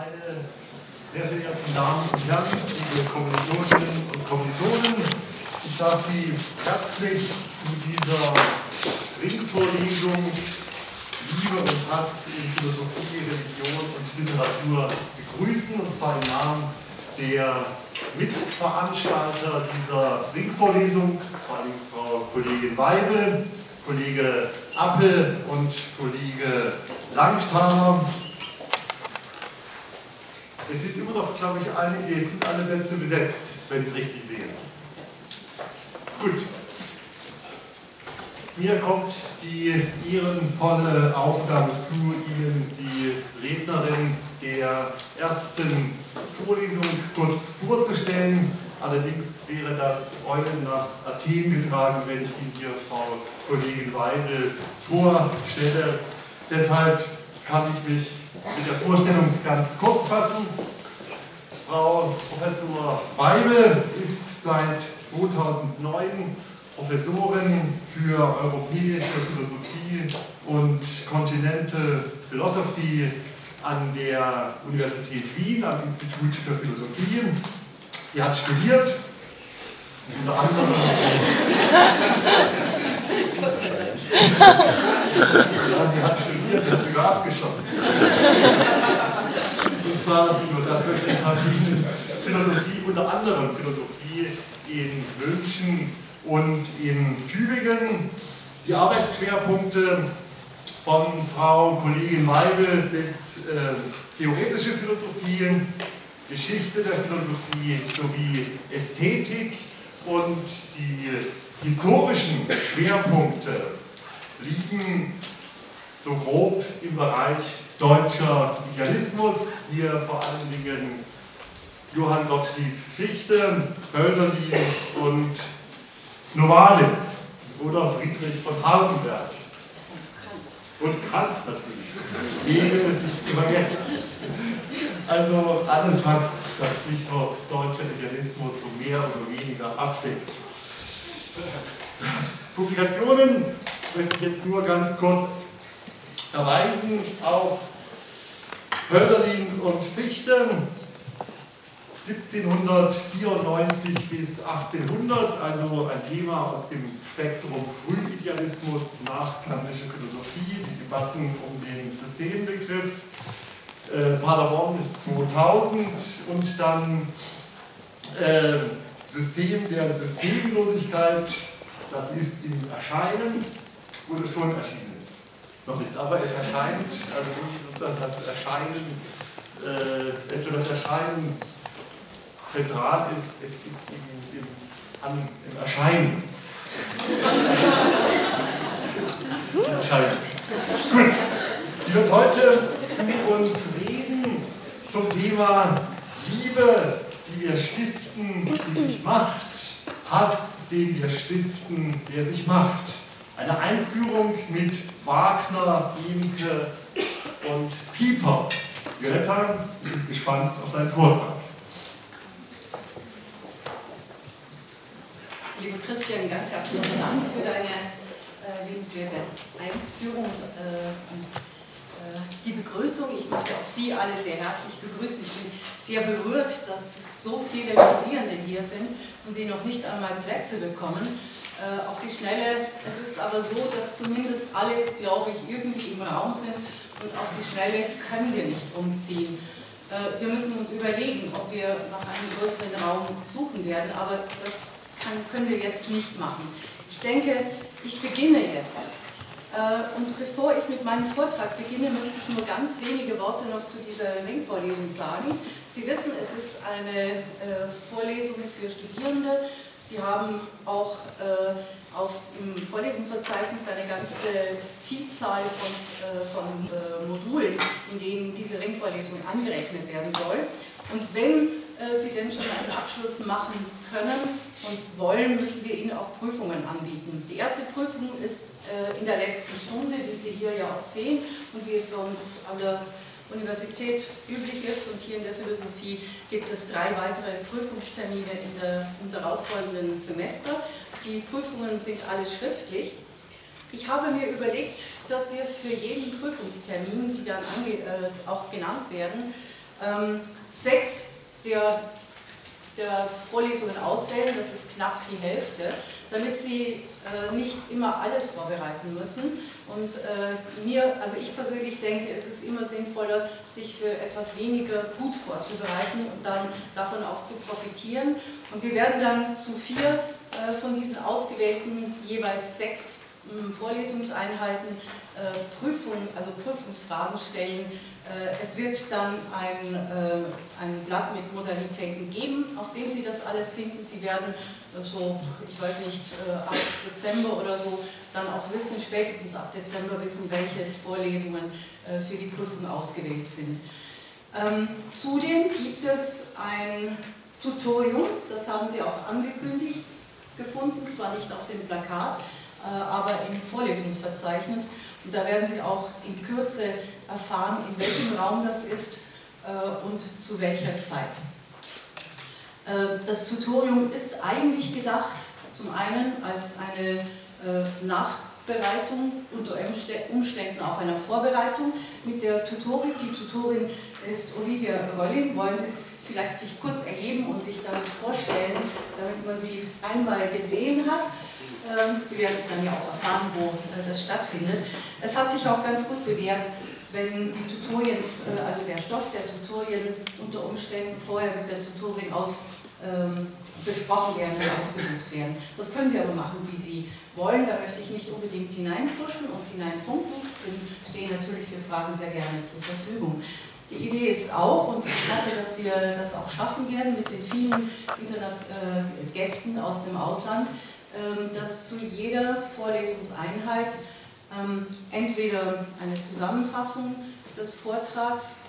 Meine sehr verehrten Damen und Herren, liebe Kommilitoninnen und Kommilitonen, ich darf Sie herzlich zu dieser Ringvorlesung Liebe und Hass in Philosophie, Religion und Literatur begrüßen, und zwar im Namen der Mitveranstalter dieser Ringvorlesung, vor allem Frau Kollegin Weibel, Kollege Appel und Kollege Langthaler. Es sind immer noch, glaube ich, einige, jetzt sind alle Plätze besetzt, wenn ich es richtig sehe. Gut. Mir kommt die ehrenvolle Aufgabe zu, Ihnen die Rednerin der ersten Vorlesung kurz vorzustellen. Allerdings wäre das Eulen nach Athen getragen, wenn ich Ihnen hier Frau Kollegin Weidel vorstelle. Deshalb kann ich mich mit der Vorstellung ganz kurz fassen. Frau Professor Weibel ist seit 2009 Professorin für europäische Philosophie und Continental Philosophy an der Universität Wien, am Institut für Philosophie. Sie hat studiert, unter anderem. Ja, sie hat studiert, hat sogar abgeschlossen. Und zwar, das möchte ich haben, Philosophie, unter anderem Philosophie in München und in Tübingen. Die Arbeitsschwerpunkte von Frau Kollegin Weibel sind äh, theoretische Philosophie, Geschichte der Philosophie sowie Ästhetik und die historischen Schwerpunkte liegen so grob im Bereich deutscher Idealismus, hier vor allen Dingen Johann Gottlieb Fichte, Hölderlin und Novalis oder Friedrich von Hardenberg. Und Kant natürlich. Hegel nicht zu vergessen. Also alles, was das Stichwort deutscher Idealismus so mehr oder weniger abdeckt. Publikationen möchte ich jetzt nur ganz kurz verweisen auf Hölderlin und Fichte. 1794 bis 1800, also ein Thema aus dem Spektrum Frühidealismus, nachkantische Philosophie, die Debatten um den Systembegriff, äh, Paderborn 2000 und dann äh, System der Systemlosigkeit, das ist im Erscheinen, wurde schon erschienen. Noch nicht, aber es erscheint, also sozusagen das Erscheinen, äh, es wird das Erscheinen zentral ist, es ist im, im, an, im Erscheinen. Erscheinen. Gut, sie wird heute zu uns reden zum Thema Liebe, die wir stiften, die sich macht, Hass, den wir stiften, der sich macht. Eine Einführung mit Wagner, Imke und Pieper. Violetta, ich gespannt auf deinen Vortrag. Liebe Christian, ganz herzlichen Dank für deine äh, lebenswerte Einführung äh, und äh, die Begrüßung. Ich möchte auch Sie alle sehr herzlich begrüßen. Ich bin sehr berührt, dass so viele Studierende hier sind und sie noch nicht einmal Plätze bekommen. Äh, auf die Schnelle, es ist aber so, dass zumindest alle, glaube ich, irgendwie im Raum sind und auf die Schnelle können wir nicht umziehen. Äh, wir müssen uns überlegen, ob wir nach einem größeren Raum suchen werden, aber das kann, können wir jetzt nicht machen. Ich denke, ich beginne jetzt. Äh, und bevor ich mit meinem Vortrag beginne, möchte ich nur ganz wenige Worte noch zu dieser Ringvorlesung sagen. Sie wissen, es ist eine äh, Vorlesung für Studierende. Sie haben auch äh, auf im Vorlesungsverzeichnis eine ganze Vielzahl von, von Modulen, in denen diese Ringvorlesung angerechnet werden soll. Und wenn Sie denn schon einen Abschluss machen können und wollen, müssen wir Ihnen auch Prüfungen anbieten. Die erste Prüfung ist in der letzten Stunde, die Sie hier ja auch sehen und wie es bei uns an der Universität üblich ist und hier in der Philosophie gibt es drei weitere Prüfungstermine in der, im darauffolgenden Semester. Die Prüfungen sind alle schriftlich. Ich habe mir überlegt, dass wir für jeden Prüfungstermin, die dann ange, äh, auch genannt werden, ähm, sechs der, der Vorlesungen auswählen, das ist knapp die Hälfte, damit sie äh, nicht immer alles vorbereiten müssen. Und äh, mir, also ich persönlich denke, es ist immer sinnvoller, sich für etwas weniger gut vorzubereiten und dann davon auch zu profitieren. Und wir werden dann zu vier äh, von diesen ausgewählten jeweils sechs Vorlesungseinheiten äh, Prüfungen, also Prüfungsfragen stellen. Äh, es wird dann ein, äh, ein Blatt mit Modalitäten geben, auf dem Sie das alles finden. Sie werden so, ich weiß nicht, ab Dezember oder so dann auch wissen, spätestens ab Dezember wissen, welche Vorlesungen für die Prüfung ausgewählt sind. Ähm, zudem gibt es ein Tutorium, das haben Sie auch angekündigt gefunden, zwar nicht auf dem Plakat, aber im Vorlesungsverzeichnis. Und da werden Sie auch in Kürze erfahren, in welchem Raum das ist äh, und zu welcher Zeit. Äh, das Tutorium ist eigentlich gedacht, zum einen als eine äh, Nachbereitung, unter Umständen auch einer Vorbereitung mit der Tutorin. Die Tutorin ist Olivia Rolling. Wollen Sie vielleicht sich kurz erheben und sich damit vorstellen, damit man sie einmal gesehen hat? Ähm, sie werden es dann ja auch erfahren, wo äh, das stattfindet. Es hat sich auch ganz gut bewährt, wenn die Tutorien, äh, also der Stoff der Tutorien unter Umständen vorher mit der Tutorin aus, ähm, besprochen werden und ausgesucht werden. Das können Sie aber machen, wie Sie wollen. Da möchte ich nicht unbedingt hineinfuschen und hineinfunken. Ich stehe natürlich für Fragen sehr gerne zur Verfügung. Die Idee ist auch, und ich hoffe, dass wir das auch schaffen werden mit den vielen Internetgästen äh, aus dem Ausland, dass zu jeder Vorlesungseinheit ähm, entweder eine Zusammenfassung des Vortrags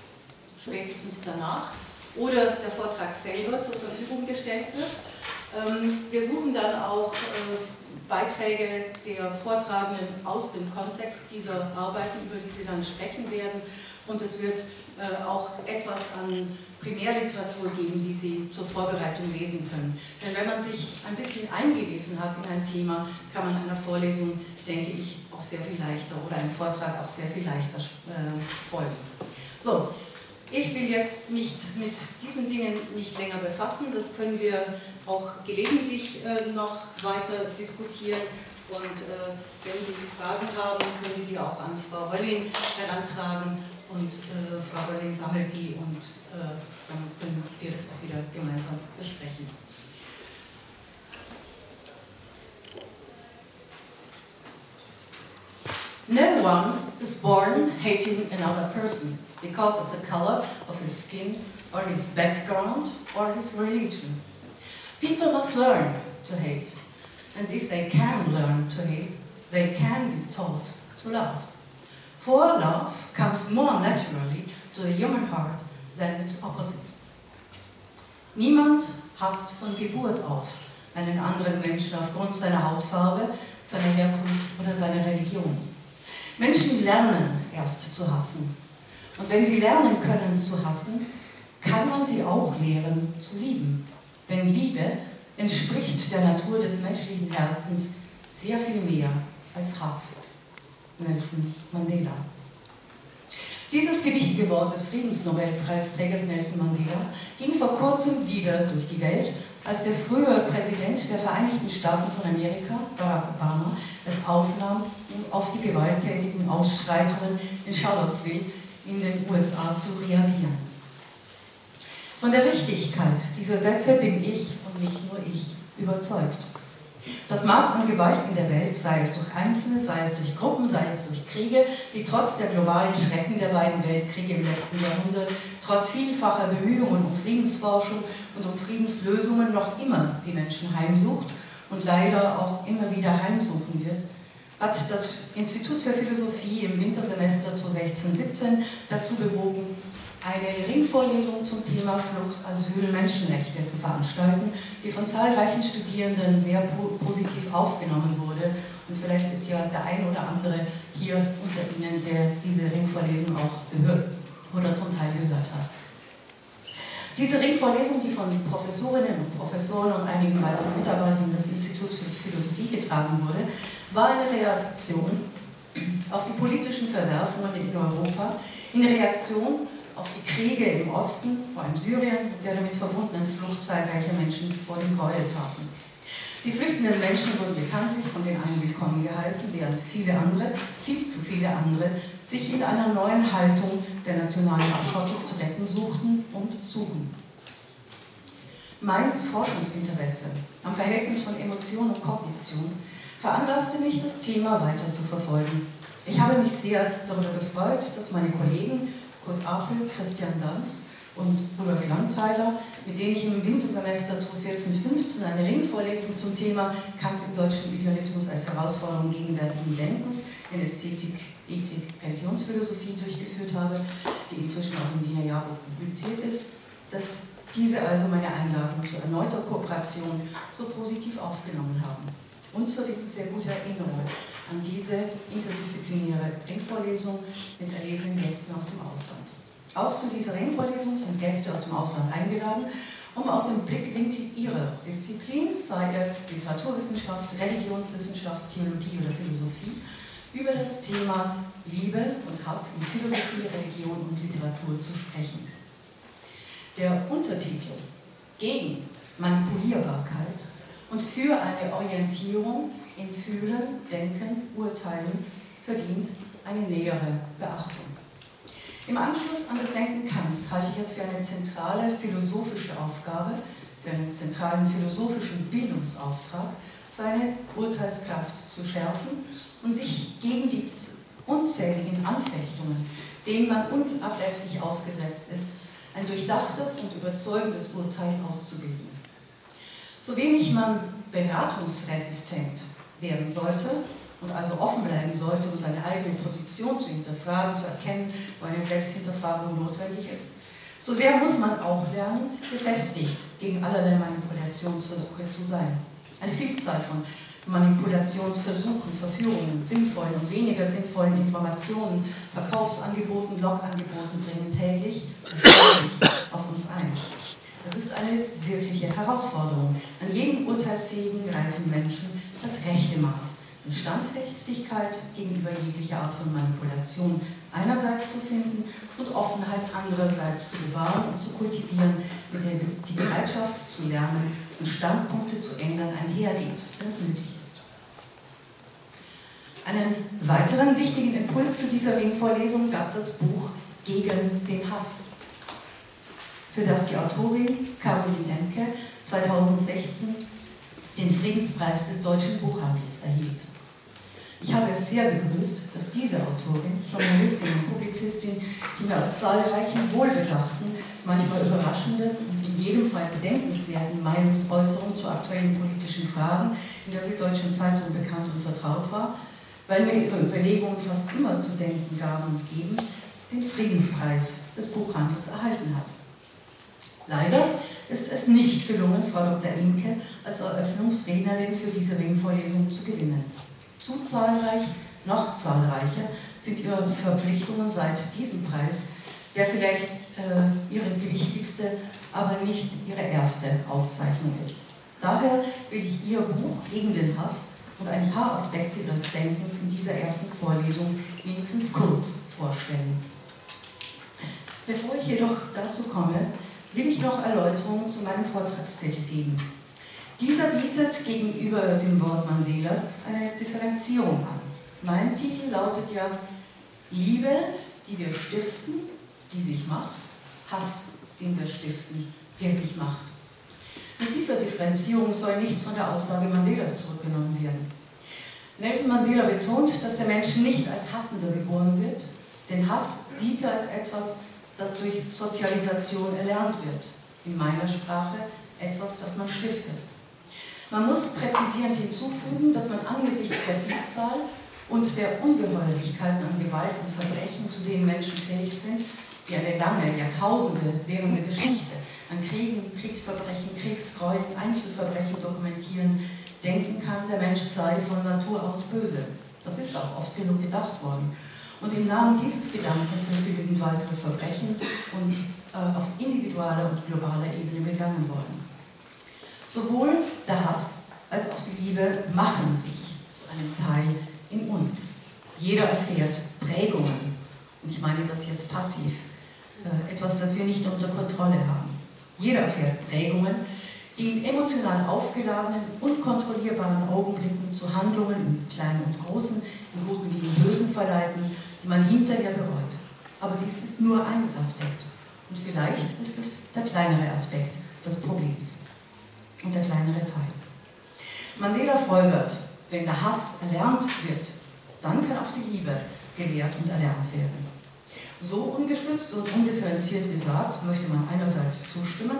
spätestens danach oder der Vortrag selber zur Verfügung gestellt wird. Ähm, wir suchen dann auch äh, Beiträge der Vortragenden aus dem Kontext dieser Arbeiten, über die sie dann sprechen werden. Und es wird äh, auch etwas an Primärliteratur geben, die Sie zur Vorbereitung lesen können. Denn wenn man sich ein bisschen eingelesen hat in ein Thema, kann man einer Vorlesung, denke ich, auch sehr viel leichter oder einem Vortrag auch sehr viel leichter äh, folgen. So, ich will jetzt mich mit diesen Dingen nicht länger befassen. Das können wir auch gelegentlich äh, noch weiter diskutieren. Und äh, wenn Sie Fragen haben, können Sie die auch an Frau Rölling herantragen und äh, Frau Berlin sammelt die und äh, dann können wir das auch wieder gemeinsam besprechen. No one is born hating another person because of the color of his skin or his background or his religion. People must learn to hate, and if they can learn to hate, they can be taught to love. For love comes more naturally to the human heart than its opposite. Niemand hasst von Geburt auf einen anderen Menschen aufgrund seiner Hautfarbe, seiner Herkunft oder seiner Religion. Menschen lernen erst zu hassen. Und wenn sie lernen können zu hassen, kann man sie auch lehren zu lieben. Denn Liebe entspricht der Natur des menschlichen Herzens sehr viel mehr als Hass. Nelson Mandela. Dieses gewichtige Wort des Friedensnobelpreisträgers Nelson Mandela ging vor kurzem wieder durch die Welt, als der frühere Präsident der Vereinigten Staaten von Amerika, Barack Obama, es aufnahm, um auf die gewalttätigen Ausschreitungen in Charlottesville in den USA zu reagieren. Von der Richtigkeit dieser Sätze bin ich und nicht nur ich überzeugt. Das Maß an Gewalt in der Welt, sei es durch Einzelne, sei es durch Gruppen, sei es durch Kriege, die trotz der globalen Schrecken der beiden Weltkriege im letzten Jahrhundert, trotz vielfacher Bemühungen um Friedensforschung und um Friedenslösungen noch immer die Menschen heimsucht und leider auch immer wieder heimsuchen wird, hat das Institut für Philosophie im Wintersemester 2016-17 dazu bewogen, eine Ringvorlesung zum Thema Flucht, Asyl, Menschenrechte zu veranstalten, die von zahlreichen Studierenden sehr positiv aufgenommen wurde. Und vielleicht ist ja der ein oder andere hier unter Ihnen, der diese Ringvorlesung auch gehört oder zum Teil gehört hat. Diese Ringvorlesung, die von Professorinnen und Professoren und einigen weiteren Mitarbeitern des Instituts für Philosophie getragen wurde, war eine Reaktion auf die politischen Verwerfungen in Europa, in Reaktion auf die Kriege im Osten, vor allem Syrien und der damit verbundenen Flucht zahlreicher Menschen vor den Gräueltaten. Die flüchtenden Menschen wurden bekanntlich von den einen willkommen geheißen, während viele andere, viel zu viele andere, sich in einer neuen Haltung der nationalen Abschottung zu retten suchten und suchen. Mein Forschungsinteresse am Verhältnis von Emotion und Kognition veranlasste mich, das Thema weiter zu verfolgen. Ich habe mich sehr darüber gefreut, dass meine Kollegen Kurt Apel, Christian Danz und Rudolf Landteiler, mit denen ich im Wintersemester 2014-15 eine Ringvorlesung zum Thema Kampf im deutschen Idealismus als Herausforderung gegenwärtigen Denkens in Ästhetik, Ethik, Religionsphilosophie durchgeführt habe, die inzwischen auch im Wiener Jahrbuch publiziert ist, dass diese also meine Einladung zu erneuter Kooperation so positiv aufgenommen haben. Für die sehr gute Erinnerung an diese interdisziplinäre Ringvorlesung mit erlesenen Gästen aus dem Ausland. Auch zu dieser Ringvorlesung sind Gäste aus dem Ausland eingeladen, um aus dem Blickwinkel ihrer Disziplin, sei es Literaturwissenschaft, Religionswissenschaft, Theologie oder Philosophie, über das Thema Liebe und Hass in Philosophie, Religion und Literatur zu sprechen. Der Untertitel gegen Manipulierbarkeit und für eine Orientierung in Fühlen, Denken, Urteilen verdient eine nähere Beachtung. Im Anschluss an das Denken Kants halte ich es für eine zentrale philosophische Aufgabe, für einen zentralen philosophischen Bildungsauftrag, seine Urteilskraft zu schärfen und sich gegen die unzähligen Anfechtungen, denen man unablässig ausgesetzt ist, ein durchdachtes und überzeugendes Urteil auszubilden. So wenig man beratungsresistent werden sollte und also offen bleiben sollte, um seine eigene Position zu hinterfragen, zu erkennen, wo eine Selbsthinterfragung notwendig ist. So sehr muss man auch lernen, gefestigt gegen allerlei Manipulationsversuche zu sein. Eine Vielzahl von Manipulationsversuchen, Verführungen, sinnvollen und weniger sinnvollen Informationen, Verkaufsangeboten, Logangeboten dringen täglich und auf uns ein. Das ist eine wirkliche Herausforderung, an jedem urteilsfähigen, reifen Menschen das rechte Maß in Standfestigkeit gegenüber jeglicher Art von Manipulation einerseits zu finden und Offenheit andererseits zu bewahren und zu kultivieren, mit der die Bereitschaft zu lernen und Standpunkte zu ändern einhergeht, wenn es nötig ist. Einen weiteren wichtigen Impuls zu dieser Ringvorlesung gab das Buch Gegen den Hass, für das die Autorin Caroline Emke 2016 den Friedenspreis des deutschen Buchhandels erhielt. Ich habe es sehr begrüßt, dass diese Autorin, Journalistin und Publizistin, die mir aus zahlreichen wohlbedachten, manchmal überraschenden und in jedem Fall bedenkenswerten Meinungsäußerungen zu aktuellen politischen Fragen in der Süddeutschen Zeitung bekannt und vertraut war, weil mir ihre Überlegungen fast immer zu denken gaben und geben, den Friedenspreis des Buchhandels erhalten hat. Leider ist es nicht gelungen, Frau Dr. Imke als Eröffnungsrednerin für diese Ringvorlesung zu gewinnen. Zu zahlreich, noch zahlreicher sind ihre Verpflichtungen seit diesem Preis, der vielleicht äh, ihre wichtigste, aber nicht ihre erste Auszeichnung ist. Daher will ich Ihr Buch gegen den Hass und ein paar Aspekte Ihres Denkens in dieser ersten Vorlesung wenigstens kurz vorstellen. Bevor ich jedoch dazu komme, will ich noch Erläuterungen zu meinem Vortragstitel geben. Dieser bietet gegenüber dem Wort Mandelas eine Differenzierung an. Mein Titel lautet ja Liebe, die wir stiften, die sich macht, Hass, den wir stiften, der sich macht. Mit dieser Differenzierung soll nichts von der Aussage Mandelas zurückgenommen werden. Nelson Mandela betont, dass der Mensch nicht als Hassender geboren wird, denn Hass sieht er als etwas, das durch Sozialisation erlernt wird. In meiner Sprache etwas, das man stiftet. Man muss präzisierend hinzufügen, dass man angesichts der Vielzahl und der Ungeheuerlichkeiten an Gewalt und Verbrechen, zu denen Menschen fähig sind, die eine lange, Jahrtausende währende Geschichte an Kriegen, Kriegsverbrechen, Kriegsgräueln, Einzelverbrechen dokumentieren, denken kann, der Mensch sei von Natur aus böse. Das ist auch oft genug gedacht worden. Und im Namen dieses Gedankens sind genügend weitere Verbrechen und äh, auf individueller und globaler Ebene begangen worden. Sowohl Hass als auch die Liebe machen sich zu einem Teil in uns. Jeder erfährt Prägungen, und ich meine das jetzt passiv, äh, etwas, das wir nicht unter Kontrolle haben. Jeder erfährt Prägungen, die in emotional aufgeladenen, unkontrollierbaren Augenblicken zu Handlungen im Kleinen und Großen, im Guten wie im Bösen verleiten, die man hinterher bereut. Aber dies ist nur ein Aspekt. Und vielleicht ist es der kleinere Aspekt des Problems und der kleinere Teil. Mandela folgert, wenn der Hass erlernt wird, dann kann auch die Liebe gelehrt und erlernt werden. So ungestützt und undifferenziert gesagt, möchte man einerseits zustimmen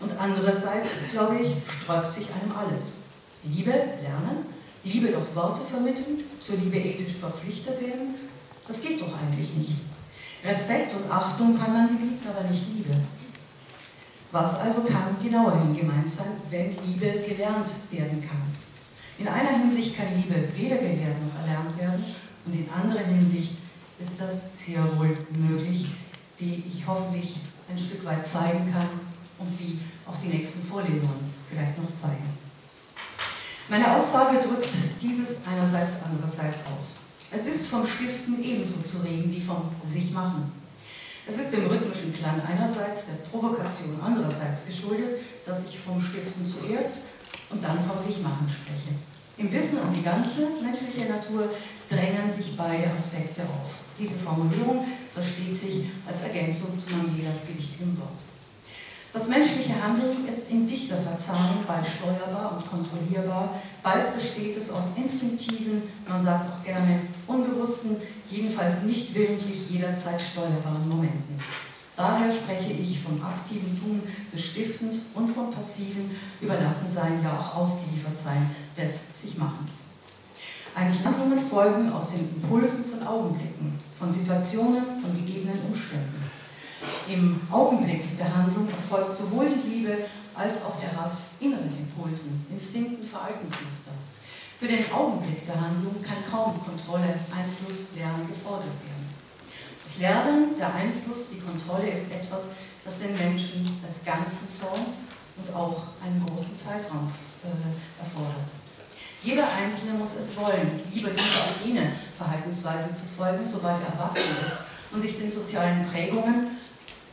und andererseits, glaube ich, sträubt sich einem alles. Liebe lernen, Liebe durch Worte vermitteln, zur Liebe ethisch verpflichtet werden, das geht doch eigentlich nicht. Respekt und Achtung kann man gebieten, aber nicht Liebe. Was also kann genauerhin gemeint sein, wenn Liebe gelernt werden kann? In einer Hinsicht kann Liebe weder gelehrt noch erlernt werden und in anderen Hinsicht ist das sehr wohl möglich, wie ich hoffentlich ein Stück weit zeigen kann und wie auch die nächsten Vorlesungen vielleicht noch zeigen. Meine Aussage drückt dieses einerseits andererseits aus. Es ist vom Stiften ebenso zu reden wie vom Sichmachen. Es ist dem rhythmischen Klang einerseits, der Provokation andererseits geschuldet, dass ich vom Stiften zuerst und dann vom Sichmachen spreche. Im Wissen um die ganze menschliche Natur drängen sich beide Aspekte auf. Diese Formulierung versteht sich als Ergänzung zu Mandelas gewichtigem Wort. Das menschliche Handeln ist in dichter Verzahnung bald steuerbar und kontrollierbar, bald besteht es aus instinktiven, man sagt auch gerne unbewussten, jedenfalls nicht willentlich jederzeit steuerbaren Momenten. Daher spreche ich vom aktiven Tun des Stiftens und vom passiven Überlassensein, ja auch Ausgeliefertsein des Sichmachens. Einzelhandlungen folgen aus den Impulsen von Augenblicken, von Situationen, von gegebenen Umständen. Im Augenblick der Handlung erfolgt sowohl die Liebe als auch der Hass inneren Impulsen, Instinkten, Verhaltensmustern. Für den Augenblick der Handlung kann kaum Kontrolle, Einfluss, Lernen gefordert werden. Das Lernen, der Einfluss, die Kontrolle ist etwas, das den Menschen als Ganzen formt und auch einen großen Zeitraum äh, erfordert. Jeder Einzelne muss es wollen, lieber dieser als jene Verhaltensweise zu folgen, sobald er erwachsen ist und sich den sozialen Prägungen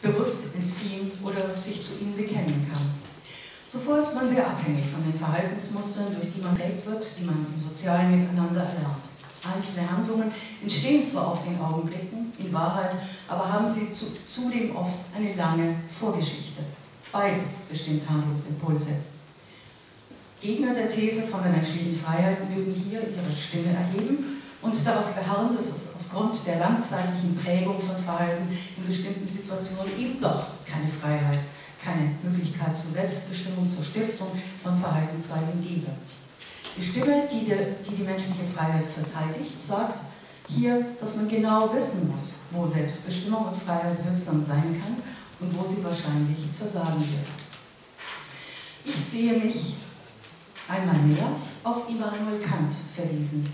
bewusst entziehen oder sich zu ihnen bekennen kann. Zuvor ist man sehr abhängig von den Verhaltensmustern, durch die man prägt wird, die man im sozialen Miteinander erlernt. Einzelne Handlungen entstehen zwar auf den Augenblicken, in Wahrheit, aber haben sie zudem oft eine lange Vorgeschichte. Beides bestimmt Handlungsimpulse. Gegner der These von der menschlichen Freiheit mögen hier ihre Stimme erheben und darauf beharren, dass es aufgrund der langzeitlichen Prägung von Verhalten in bestimmten Situationen eben doch keine Freiheit, keine Möglichkeit zur Selbstbestimmung, zur Stiftung von Verhaltensweisen gebe. Die Stimme, die die, die die menschliche Freiheit verteidigt, sagt hier, dass man genau wissen muss, wo Selbstbestimmung und Freiheit wirksam sein kann und wo sie wahrscheinlich versagen wird. Ich sehe mich einmal mehr auf Immanuel Kant verwiesen,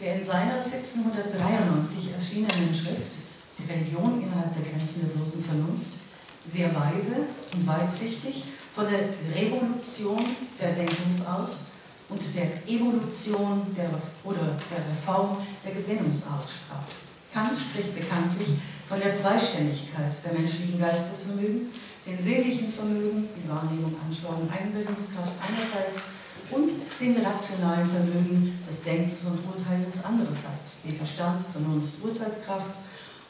der in seiner 1793 erschienenen Schrift Die Religion innerhalb der Grenzen der bloßen Vernunft sehr weise und weitsichtig von der Revolution der Denkungsart und der Evolution der, oder der Reform der Gesinnungsart sprach. Kant spricht bekanntlich von der Zweiständigkeit der menschlichen Geistesvermögen, den seelischen Vermögen, die Wahrnehmung, Anschauung, Einbildungskraft einerseits und den rationalen Vermögen des Denkens und Urteilens andererseits, wie Verstand, Vernunft, Urteilskraft,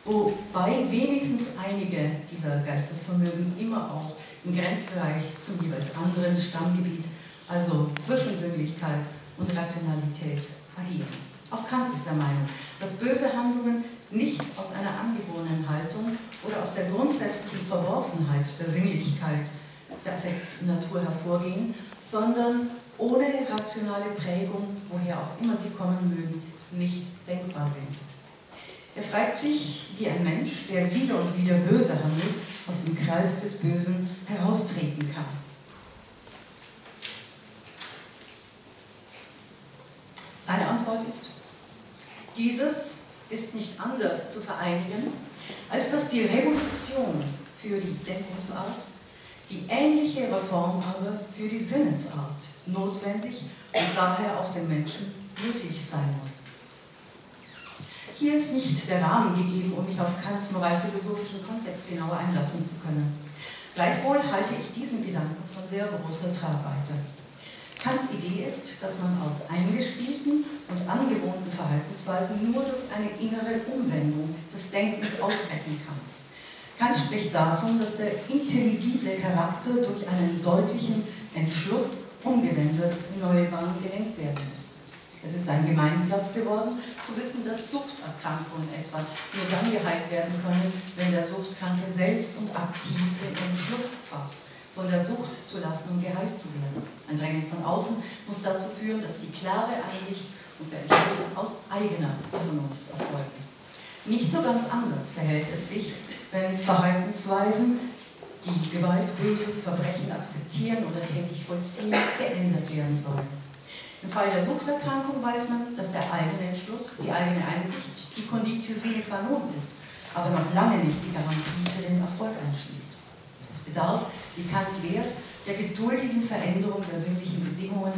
wobei wenigstens einige dieser Geistesvermögen immer auch im Grenzbereich zum jeweils anderen Stammgebiet, also Zwischensinnlichkeit und Rationalität, agieren. Auch Kant ist der Meinung, dass böse Handlungen nicht aus einer angeborenen Haltung oder aus der grundsätzlichen Verworfenheit der Sinnlichkeit der Natur hervorgehen, sondern ohne rationale Prägung, woher auch immer sie kommen mögen, nicht denkbar sind. Er fragt sich, wie ein Mensch, der wieder und wieder böse handelt, aus dem Kreis des Bösen heraustreten kann. Seine Antwort ist, dieses ist nicht anders zu vereinigen, als dass die Revolution für die Denkungsart die ähnliche Reform aber für die Sinnesart notwendig und daher auch dem Menschen möglich sein muss. Hier ist nicht der Rahmen gegeben, um mich auf Kants moralphilosophischen Kontext genauer einlassen zu können. Gleichwohl halte ich diesen Gedanken von sehr großer Tragweite. Kants Idee ist, dass man aus eingespielten und angewohnten Verhaltensweisen nur durch eine innere Umwendung des Denkens ausbrechen kann. Kant spricht davon, dass der intelligible Charakter durch einen deutlichen Entschluss umgewendet in neue Bahnen gelenkt werden muss. Es ist ein Gemeinplatz geworden, zu wissen, dass Suchterkrankungen etwa nur dann geheilt werden können, wenn der Suchtkranke selbst und aktiv den Entschluss fasst, von der Sucht zu lassen und geheilt zu werden. Ein Drängen von außen muss dazu führen, dass die klare Einsicht und der Entschluss aus eigener Vernunft erfolgen. Nicht so ganz anders verhält es sich, wenn Verhaltensweisen, die Gewalt, böses Verbrechen akzeptieren oder täglich vollziehen, geändert werden sollen. Im Fall der Suchterkrankung weiß man, dass der eigene Entschluss, die eigene Einsicht die Conditio sine qua non ist, aber noch lange nicht die Garantie für den Erfolg einschließt. Es bedarf, wie Kant lehrt, der geduldigen Veränderung der sinnlichen Bedingungen,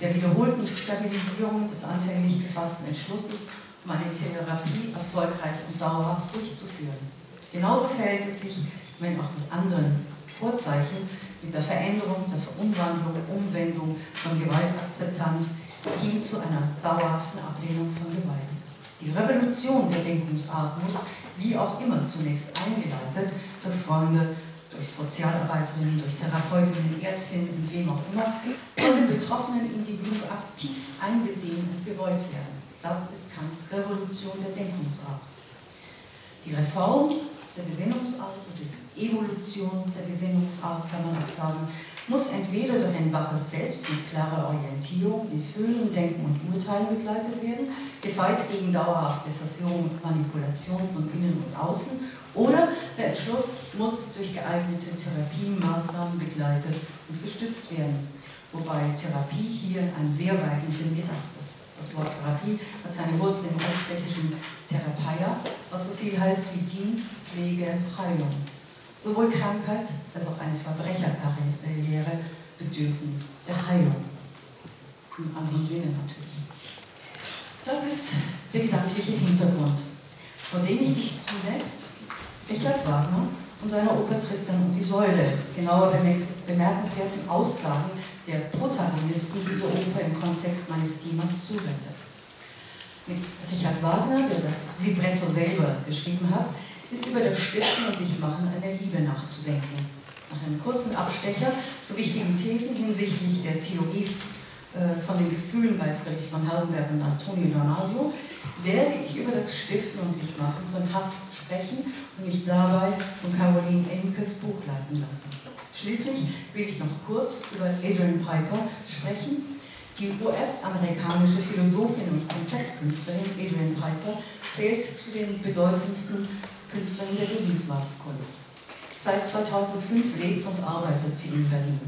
der wiederholten Stabilisierung des anfänglich gefassten Entschlusses, um eine Therapie erfolgreich und dauerhaft durchzuführen. Genauso verhält es sich, wenn auch mit anderen Vorzeichen, mit der Veränderung, der Verumwandlung, Umwendung von Gewaltakzeptanz hin zu einer dauerhaften Ablehnung von Gewalt. Die Revolution der Denkungsart muss, wie auch immer, zunächst eingeleitet durch Freunde, durch Sozialarbeiterinnen, durch Therapeutinnen, Ärztinnen und wem auch immer, von den betroffenen Individuen aktiv eingesehen und gewollt werden. Das ist Kants Revolution der Denkungsart. Die Reform der Gesinnungsart die Evolution der Gesinnungsart, kann man auch sagen, muss entweder durch ein waches Selbst mit klarer Orientierung in Fühlen, Denken und Urteilen begleitet werden, gefeit gegen dauerhafte Verführung und Manipulation von innen und außen, oder der Entschluss muss durch geeignete Therapiemaßnahmen begleitet und gestützt werden, wobei Therapie hier in einem sehr weiten Sinn gedacht ist. Das Wort Therapie hat seine Wurzeln im altgriechischen Therapeia, was so viel heißt wie Dienst, Pflege, Heilung. Sowohl Krankheit als auch eine Verbrecherkarriere bedürfen der Heilung. Im anderen Sinne natürlich. Das ist der gedankliche Hintergrund, von dem ich mich zunächst Richard Wagner und seiner Oper Tristan und die Säule, genauer bemerkenswerten Aussagen der Protagonisten dieser Oper im Kontext meines Themas zuwende. Mit Richard Wagner, der das Libretto selber geschrieben hat, ist über das Stiften und Sichmachen einer Liebe nachzudenken. Nach einem kurzen Abstecher zu wichtigen Thesen hinsichtlich der Theorie äh, von den Gefühlen bei Friedrich von Hardenberg und Antonio Damasio werde ich über das Stiften und Sichmachen von Hass sprechen und mich dabei von Caroline Enkes Buch leiten lassen. Schließlich will ich noch kurz über Adrian Piper sprechen. Die US-amerikanische Philosophin und Konzeptkünstlerin Adrian Piper zählt zu den bedeutendsten Künstlerin der Lebenswerkskunst. Seit 2005 lebt und arbeitet sie in Berlin.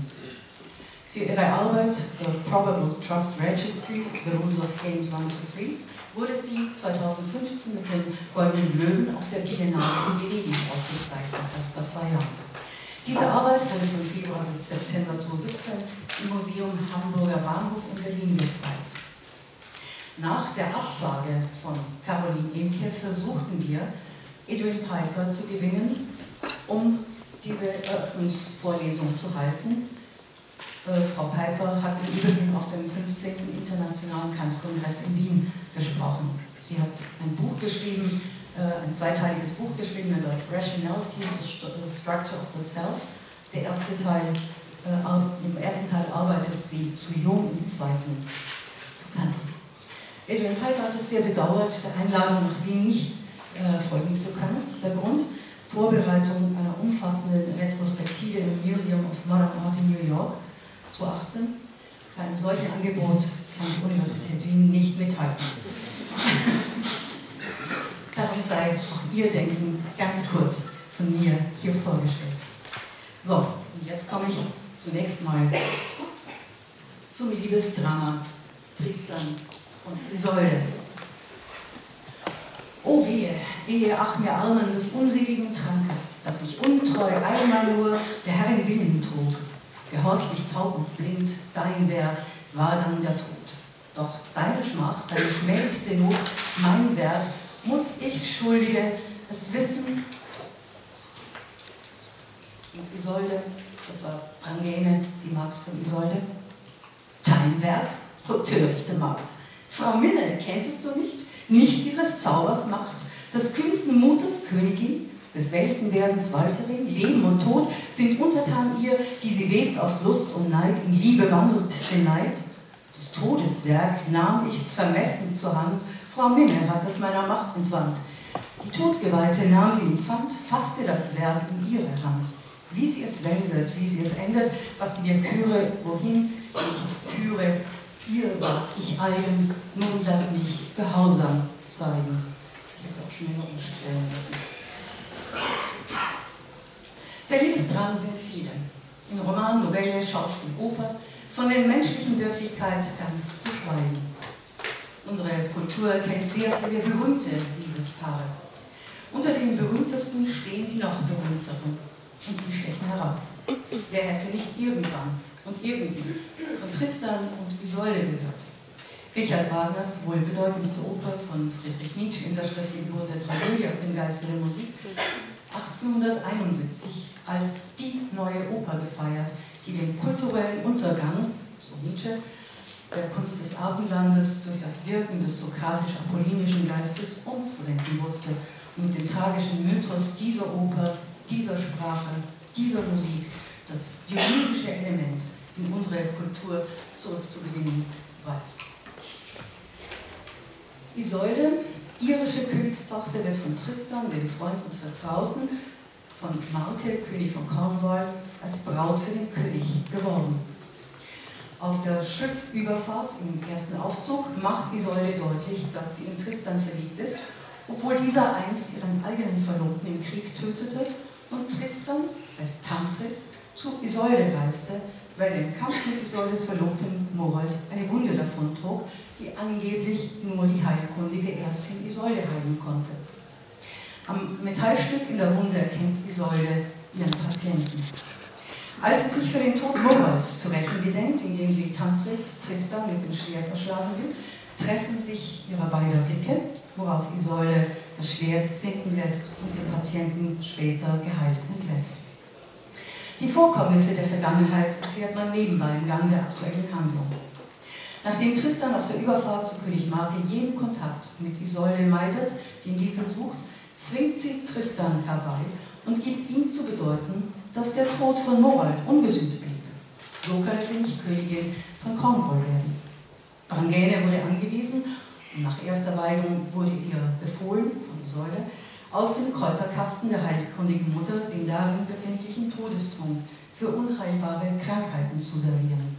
Für ihre Arbeit The Probable Trust Registry, The Rules of Games 1 to 3, wurde sie 2015 mit dem Goldenen Löwen auf der Biennale in Venedig ausgezeichnet, also vor zwei Jahren. Diese Arbeit wurde von Februar bis September 2017 im Museum Hamburger Bahnhof in Berlin gezeigt. Nach der Absage von Caroline Emke versuchten wir, Edwin Piper zu gewinnen, um diese Eröffnungsvorlesung zu halten. Äh, Frau Piper hat im Übrigen auf dem 15. Internationalen Kant-Kongress in Wien gesprochen. Sie hat ein Buch geschrieben, äh, ein zweiteiliges Buch geschrieben über Rationality, the Structure of the Self. Der erste Teil, äh, Im ersten Teil arbeitet sie zu Jung, im zweiten zu Kant. Adrian Piper hat es sehr bedauert, der Einladung nach Wien nicht äh, folgen zu können. Der Grund, Vorbereitung einer umfassenden Retrospektive im Museum of Modern Art in New York 2018. Bei einem solchen Angebot kann die Universität Wien nicht mithalten. Darum sei auch Ihr Denken ganz kurz von mir hier vorgestellt. So, und jetzt komme ich zunächst mal zum Liebesdrama Tristan und Isolde. Oh wehe, wehe, ach mir Armen des unseligen Trankes, dass ich untreu einmal nur der Herrin Willen trug. Gehorcht ich taub und blind, dein Werk war dann der Tod. Doch deine Schmach, deine schmählichste Not, mein Werk, muss ich, Schuldige, es wissen. Und Isolde, das war Brangene, die Magd von Isolde. Dein Werk, o törichte Magd. Frau Minne, kenntest du nicht? Nicht ihres Zaubers Macht, des kühnsten Mutes Königin, des Weltenwerdens Walterin, Leben und Tod sind untertan ihr, die sie webt aus Lust und Neid, in Liebe wandelt den Neid. Das Todeswerk nahm ich's vermessen zur Hand, Frau Minne hat es meiner Macht entwandt. Die Todgeweihte nahm sie in Pfand, fasste das Werk in ihre Hand. Wie sie es wendet, wie sie es ändert, was sie mir küre, wohin ich führe, ihr ward ich eigen, nun lass mich gehorsam zeigen. Ich hätte auch schneller umstellen müssen. Der Liebesdramen sind viele. In Roman, Novelle, Schauspiel, Oper, von der menschlichen Wirklichkeit ganz zu schweigen. Unsere Kultur kennt sehr viele berühmte Liebespaare. Unter den berühmtesten stehen die noch berühmteren. Und die stechen heraus. Wer hätte nicht irgendwann und irgendwie von Tristan und Isolde gehört? Richard Wagners wohl bedeutendste Oper von Friedrich Nietzsche in der Schrift Die Geburt der Tragödie aus dem Geiste der Musik 1871 als die neue Oper gefeiert, die den kulturellen Untergang, so Nietzsche, der Kunst des Abendlandes durch das Wirken des sokratisch-apollinischen Geistes umzuwenden wusste und mit dem tragischen Mythos dieser Oper, dieser Sprache, dieser Musik das dionysische Element in unsere Kultur zurückzugewinnen weiß. Isolde, irische Königstochter, wird von Tristan, dem Freund und Vertrauten, von Marke, König von Cornwall, als Braut für den König geworben. Auf der Schiffsüberfahrt im ersten Aufzug macht Isolde deutlich, dass sie in Tristan verliebt ist, obwohl dieser einst ihren eigenen Verlobten im Krieg tötete und Tristan, als Tantris, zu Isolde reiste, weil im Kampf mit Isoldes Verlobten Morold eine Wunde davontrug, die angeblich nur die heilkundige Ärztin Isolde heilen konnte. Am Metallstück in der Wunde erkennt Isolde ihren Patienten. Als sie sich für den Tod Morals zu rächen gedenkt, indem sie Tantris, Tristan mit dem Schwert erschlagen will, treffen sich ihre beiden Blicke, worauf Isolde das Schwert sinken lässt und den Patienten später geheilt entlässt. Die Vorkommnisse der Vergangenheit erfährt man nebenbei im Gang der aktuellen Handlung. Nachdem Tristan auf der Überfahrt zu König Marke jeden Kontakt mit Isolde meidet, den dieser sucht, zwingt sie Tristan herbei und gibt ihm zu bedeuten, dass der Tod von Morald ungesühnt bliebe. So könne sie nicht Königin von Cornwall werden. Brangäne wurde angewiesen und nach erster Weigerung wurde ihr befohlen von Isolde, aus dem Kräuterkasten der heilkundigen Mutter den darin befindlichen Todestrunk für unheilbare Krankheiten zu servieren.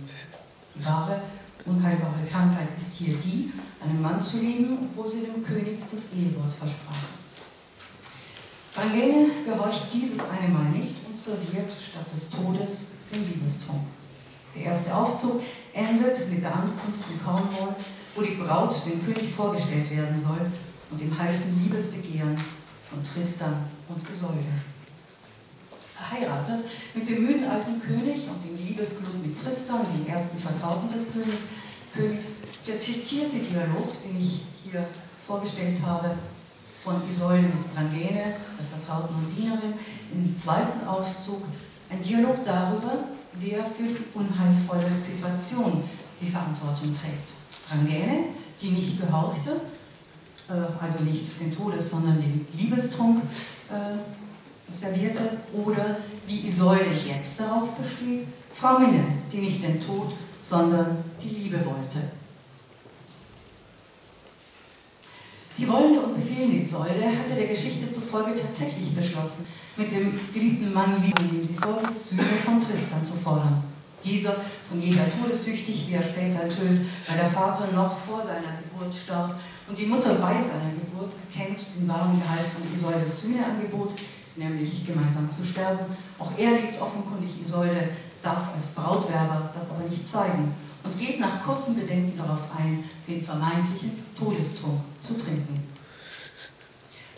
Wahre unheilbare Krankheit ist hier die, einem Mann zu lieben, obwohl sie dem König das Ehewort versprach. Brangene gehorcht dieses eine Mal nicht und serviert statt des Todes den Liebestrunk. Der erste Aufzug endet mit der Ankunft in Cornwall, wo die Braut dem König vorgestellt werden soll und dem heißen Liebesbegehren von Tristan und Isolde. Verheiratet mit dem müden alten König und dem Liebesglut mit Tristan, dem ersten Vertrauten des Königs, der titierte Dialog, den ich hier vorgestellt habe, von Isolde mit Brangene, der vertrauten und Dienerin, im zweiten Aufzug ein Dialog darüber, wer für die unheilvolle Situation die Verantwortung trägt. Brangene, die nicht gehorchte, äh, also nicht den Todes, sondern den Liebestrunk äh, servierte, oder wie Isolde jetzt darauf besteht, Frau Minne, die nicht den Tod, sondern die Liebe wollte. Die wollende und befehlende Isolde hatte der Geschichte zufolge tatsächlich beschlossen, mit dem geliebten Mann lieben, dem sie vorgibt, Sühne von Tristan zu fordern. Dieser, von jeder todessüchtig, wie er später tötet, weil der Vater noch vor seiner Geburt starb und die Mutter bei seiner Geburt erkennt den wahren Gehalt von Isoldes Sühneangebot, nämlich gemeinsam zu sterben. Auch er liebt offenkundig Isolde, darf als Brautwerber das aber nicht zeigen und geht nach kurzem Bedenken darauf ein, den vermeintlichen Todestrunk zu trinken.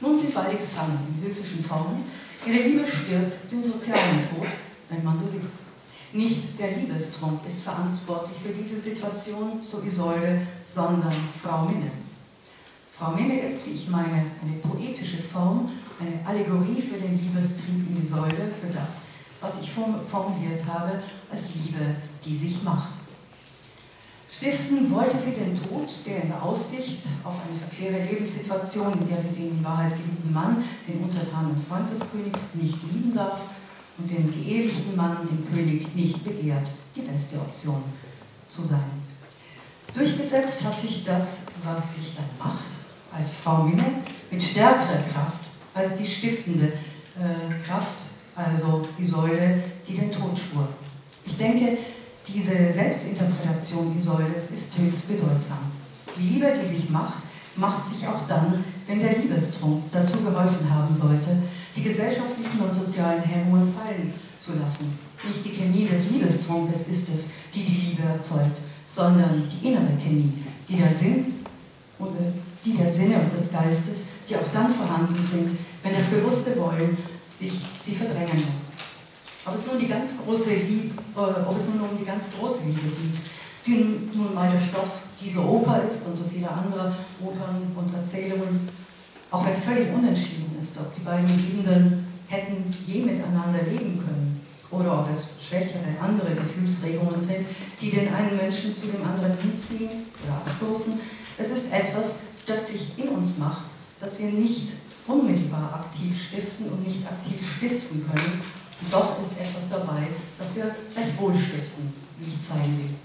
Nun sind beide gefangen in höfischen Formen. Ihre Liebe stirbt den sozialen Tod, wenn man so will. Nicht der Liebestrunk ist verantwortlich für diese Situation, so Isolde, sondern Frau Minne. Frau Minne ist, wie ich meine, eine poetische Form, eine Allegorie für den Liebestrieb in Säule, für das, was ich formuliert habe, als Liebe, die sich macht. Stiften wollte sie den Tod, der in Aussicht auf eine verquere Lebenssituation, in der sie den in Wahrheit geliebten Mann, den untertanen Freund des Königs, nicht lieben darf und den geehelichten Mann, den König, nicht begehrt, die beste Option zu sein. Durchgesetzt hat sich das, was sich dann macht, als Frau Minne, mit stärkerer Kraft als die stiftende äh, Kraft, also die Säule, die den Tod spurt. Ich denke, diese Selbstinterpretation Isoldes ist höchst bedeutsam. Die Liebe, die sich macht, macht sich auch dann, wenn der Liebestrunk dazu geholfen haben sollte, die gesellschaftlichen und sozialen Hemmungen fallen zu lassen. Nicht die Chemie des Liebestrunkes ist es, die die Liebe erzeugt, sondern die innere Chemie, die der Sinn äh, die der Sinne und des Geistes, die auch dann vorhanden sind, wenn das bewusste Wollen sich sie verdrängen muss. Ob es nun die ganz große Liebe, äh, ob es nun um die ganz große Liebe geht, die nun mal der Stoff dieser Oper ist und so viele andere Opern und Erzählungen, auch wenn völlig unentschieden ist, ob die beiden Liebenden hätten je miteinander leben können oder ob es schwächere andere Gefühlsregungen sind, die den einen Menschen zu dem anderen hinziehen oder abstoßen. Es ist etwas, das sich in uns macht, das wir nicht unmittelbar aktiv stiften und nicht aktiv stiften können, doch ist etwas dabei, das wir gleichwohl stiften, wie ich zeigen will.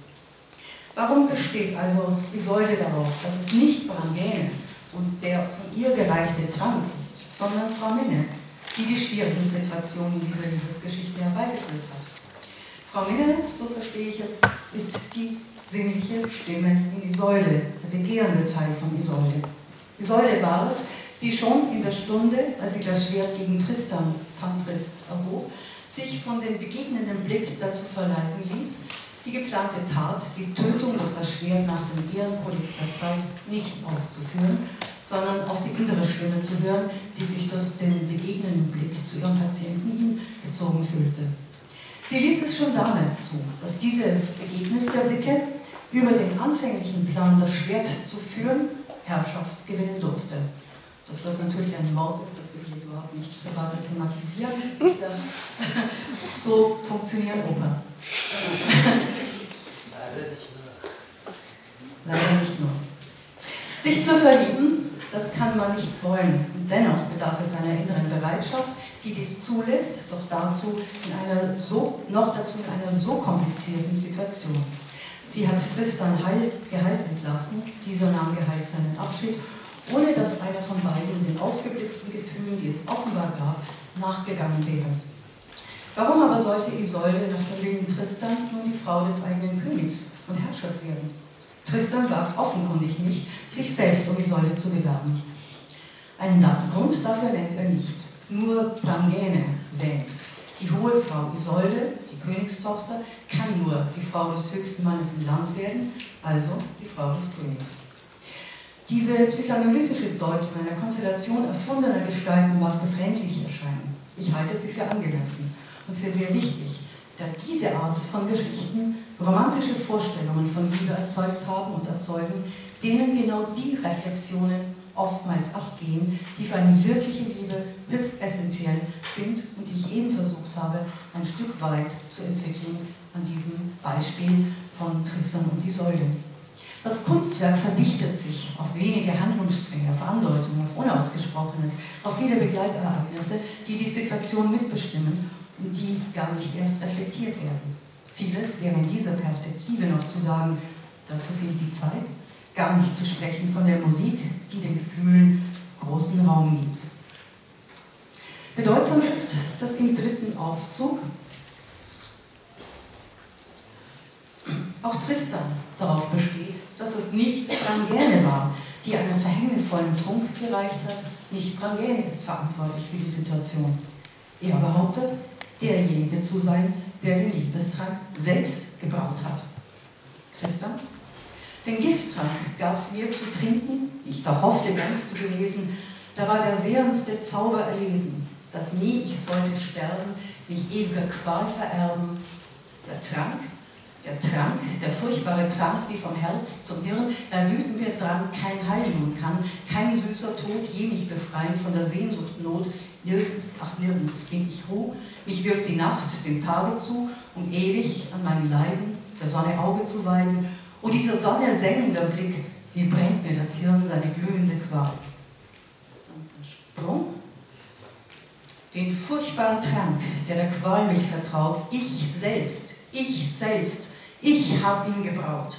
Warum besteht also Isolde darauf, dass es nicht Brangäne und der von ihr gereichte Trank ist, sondern Frau Minne, die die schwierigen Situationen in dieser Liebesgeschichte herbeigeführt hat? Frau Minne, so verstehe ich es, ist die sinnliche Stimme in Isolde, der begehrende Teil von Isolde. Isolde war es, die schon in der Stunde, als sie das Schwert gegen Tristan, Tantris, erhob, sich von dem begegnenden Blick dazu verleiten ließ, die geplante Tat, die Tötung durch das Schwert nach dem Ehrenkodex der Zeit, nicht auszuführen, sondern auf die innere Stimme zu hören, die sich durch den begegnenden Blick zu ihrem Patienten hingezogen fühlte. Sie ließ es schon damals zu, dass diese Begegnisse der Blicke über den anfänglichen Plan, das Schwert zu führen, Herrschaft gewinnen durfte. Dass das natürlich ein Mord ist, das will ich jetzt überhaupt nicht weiter thematisieren. So funktionieren Opern. Leider nicht nur. Leider nicht nur. Sich zu verlieben, das kann man nicht wollen. Dennoch bedarf es einer inneren Bereitschaft, die dies zulässt, doch dazu in einer so, noch dazu in einer so komplizierten Situation. Sie hat Tristan Heil, Gehalt entlassen, dieser nahm Gehalt seinen Abschied ohne dass einer von beiden den aufgeblitzten Gefühlen, die es offenbar gab, nachgegangen wäre. Warum aber sollte Isolde nach dem Willen Tristans nun die Frau des eigenen Königs und Herrschers werden? Tristan wagt offenkundig nicht, sich selbst um Isolde zu bewerben. Einen Grund dafür nennt er nicht. Nur Brangäne wähnt. Die hohe Frau Isolde, die Königstochter, kann nur die Frau des höchsten Mannes im Land werden, also die Frau des Königs. Diese psychoanalytische Deutung einer Konstellation erfundener Gestalten mag befremdlich erscheinen. Ich halte sie für angemessen und für sehr wichtig, da diese Art von Geschichten romantische Vorstellungen von Liebe erzeugt haben und erzeugen, denen genau die Reflexionen oftmals abgehen, die für eine wirkliche Liebe höchst essentiell sind und die ich eben versucht habe, ein Stück weit zu entwickeln an diesem Beispiel von Tristan und Isolde. Das Kunstwerk verdichtet sich auf wenige Handlungsstränge, auf Andeutungen, auf Unausgesprochenes, auf viele Begleitereignisse, die die Situation mitbestimmen und die gar nicht erst reflektiert werden. Vieles wäre in dieser Perspektive noch zu sagen, dazu fehlt die Zeit, gar nicht zu sprechen von der Musik, die den Gefühlen großen Raum gibt. Bedeutsam ist, dass im dritten Aufzug auch Tristan darauf besteht, dass es nicht Brangäne war, die einen verhängnisvollen Trunk gereicht hat. Nicht Brangäne ist verantwortlich für die Situation. Er behauptet, derjenige zu sein, der den Liebestrank selbst gebraut hat. Tristan? Den Gifttrank gab es mir zu trinken, ich da hoffte ganz zu gelesen, da war der sehrendste Zauber erlesen, dass nie ich sollte sterben, mich ewiger Qual vererben. Der Trank Der Trank, der furchtbare Trank wie vom Herz zum Hirn, da wüten wir dran, kein Heil nun kann, kein süßer Tod je mich befreien von der Sehnsucht Not. Nirgends, ach nirgends find ich Ruh, mich wirft die Nacht dem Tage zu, um ewig an meinen Leiden der Sonne Auge zu weiden. Und dieser Sonne sengender Blick, wie brennt mir das Hirn seine glühende Qual. Sprung. Den furchtbaren Trank, der der Qual mich vertraut, ich selbst, ich selbst, ich hab ihn gebraut.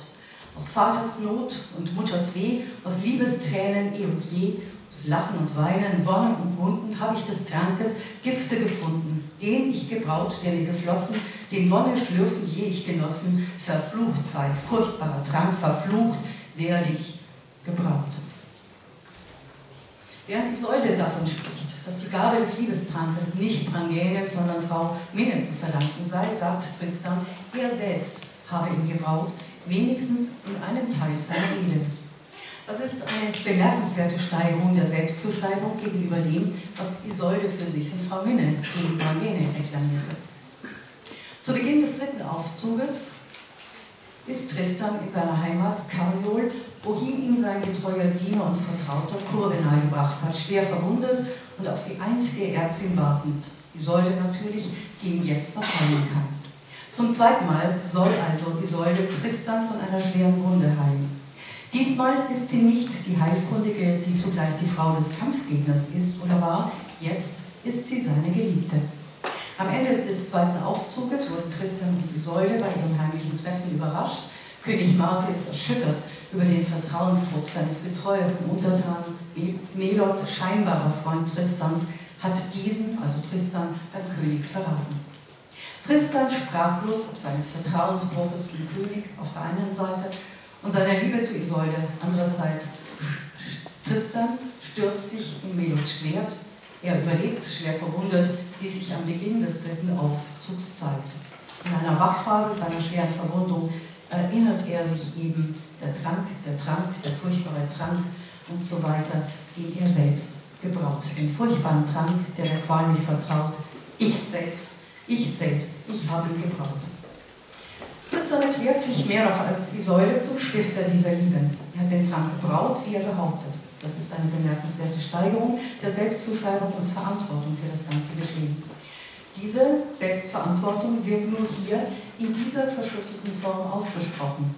Aus Vaters Not und Mutters Weh, aus Liebestränen eh und je, aus Lachen und Weinen, Wonnen und Wunden habe ich des Trankes Gifte gefunden, den ich gebraut, der mir geflossen, den Wonne schlürfen je ich genossen, verflucht sei, furchtbarer Trank, verflucht werde ich gebraut. Während Isolde davon spricht, dass die Gabe des Liebestrankes nicht Brangäne, sondern Frau Minne zu verdanken sei, sagt Tristan, er selbst habe ihn gebraut, wenigstens in einem Teil seiner Rede. Das ist eine bemerkenswerte Steigerung der Selbstzuschreibung gegenüber dem, was Isolde für sich und Frau Minne gegen Brangäne reklamierte. Zu Beginn des dritten Aufzuges ist Tristan in seiner Heimat Karniol, wohin ihn sein getreuer Diener und Vertrauter Kurvenal gebracht hat, schwer verwundet und auf die einzige Ärztin wartend, Isolde natürlich, die ihn jetzt noch heilen kann. Zum zweiten Mal soll also Isolde Tristan von einer schweren Wunde heilen. Diesmal ist sie nicht die Heilkundige, die zugleich die Frau des Kampfgegners ist oder war, jetzt ist sie seine Geliebte. Am Ende des zweiten Aufzuges wurden Tristan und Isolde bei ihrem heimlichen Treffen überrascht. König Marke ist erschüttert über den Vertrauensbruch seines getreuesten Untertanen. Melot, scheinbarer Freund Tristans, hat diesen, also Tristan, beim König verraten. Tristan sprachlos ob seines Vertrauensbruches zum König auf der einen Seite und seiner Liebe zu Isolde andererseits. Tristan stürzt sich in Melots Schwert, er überlebt, schwer verwundet, wie sich am Beginn des dritten Aufzugs zeigt. In einer Wachphase seiner schweren Verwundung erinnert er sich eben der Trank, der Trank, der furchtbare Trank und so weiter, den er selbst gebraut. Den furchtbaren Trank, der der Qual mich vertraut. Ich selbst, ich selbst, ich habe ihn gebraut. Tristan erklärt sich mehr noch als Isolde zum Stifter dieser Liebe. Er hat den Trank gebraut, wie er behauptet. Das ist eine bemerkenswerte Steigerung der Selbstzuschreibung und Verantwortung für das ganze Geschehen. Diese Selbstverantwortung wird nur hier in dieser verschlüsselten Form ausgesprochen.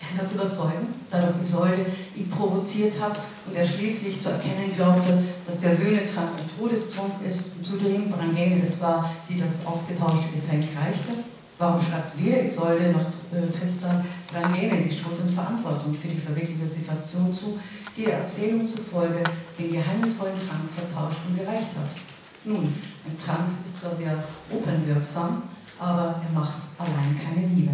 Kann das überzeugen, da doch Isolde ihn provoziert hat und er schließlich zu erkennen glaubte, dass der Söhnetrank ein Todestrunk ist und zudem Brangäne es war, die das ausgetauschte Getränk reichte? Warum schreibt weder Isolde noch äh, Tristan Brangäne die Schuld und Verantwortung für die verwickelte Situation zu, die der Erzählung zufolge den geheimnisvollen Trank vertauscht und gereicht hat? Nun, ein Trank ist zwar sehr opernwirksam, aber er macht allein keine Liebe.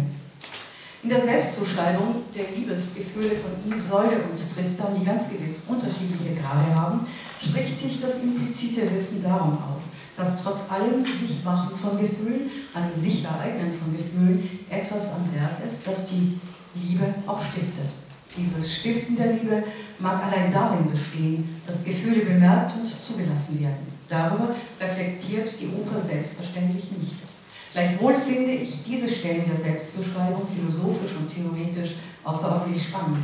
In der Selbstzuschreibung der Liebesgefühle von Isolde und Tristan, die ganz gewiss unterschiedliche Grade haben, spricht sich das implizite Wissen darum aus, dass trotz allem Sichtmachen von Gefühlen, einem sich ereignen von Gefühlen, etwas am Werk ist, das die Liebe auch stiftet. Dieses Stiften der Liebe mag allein darin bestehen, dass Gefühle bemerkt und zugelassen werden. Darüber reflektiert die Oper selbstverständlich nicht. Gleichwohl finde ich diese Stellen der Selbstzuschreibung philosophisch und theoretisch außerordentlich spannend,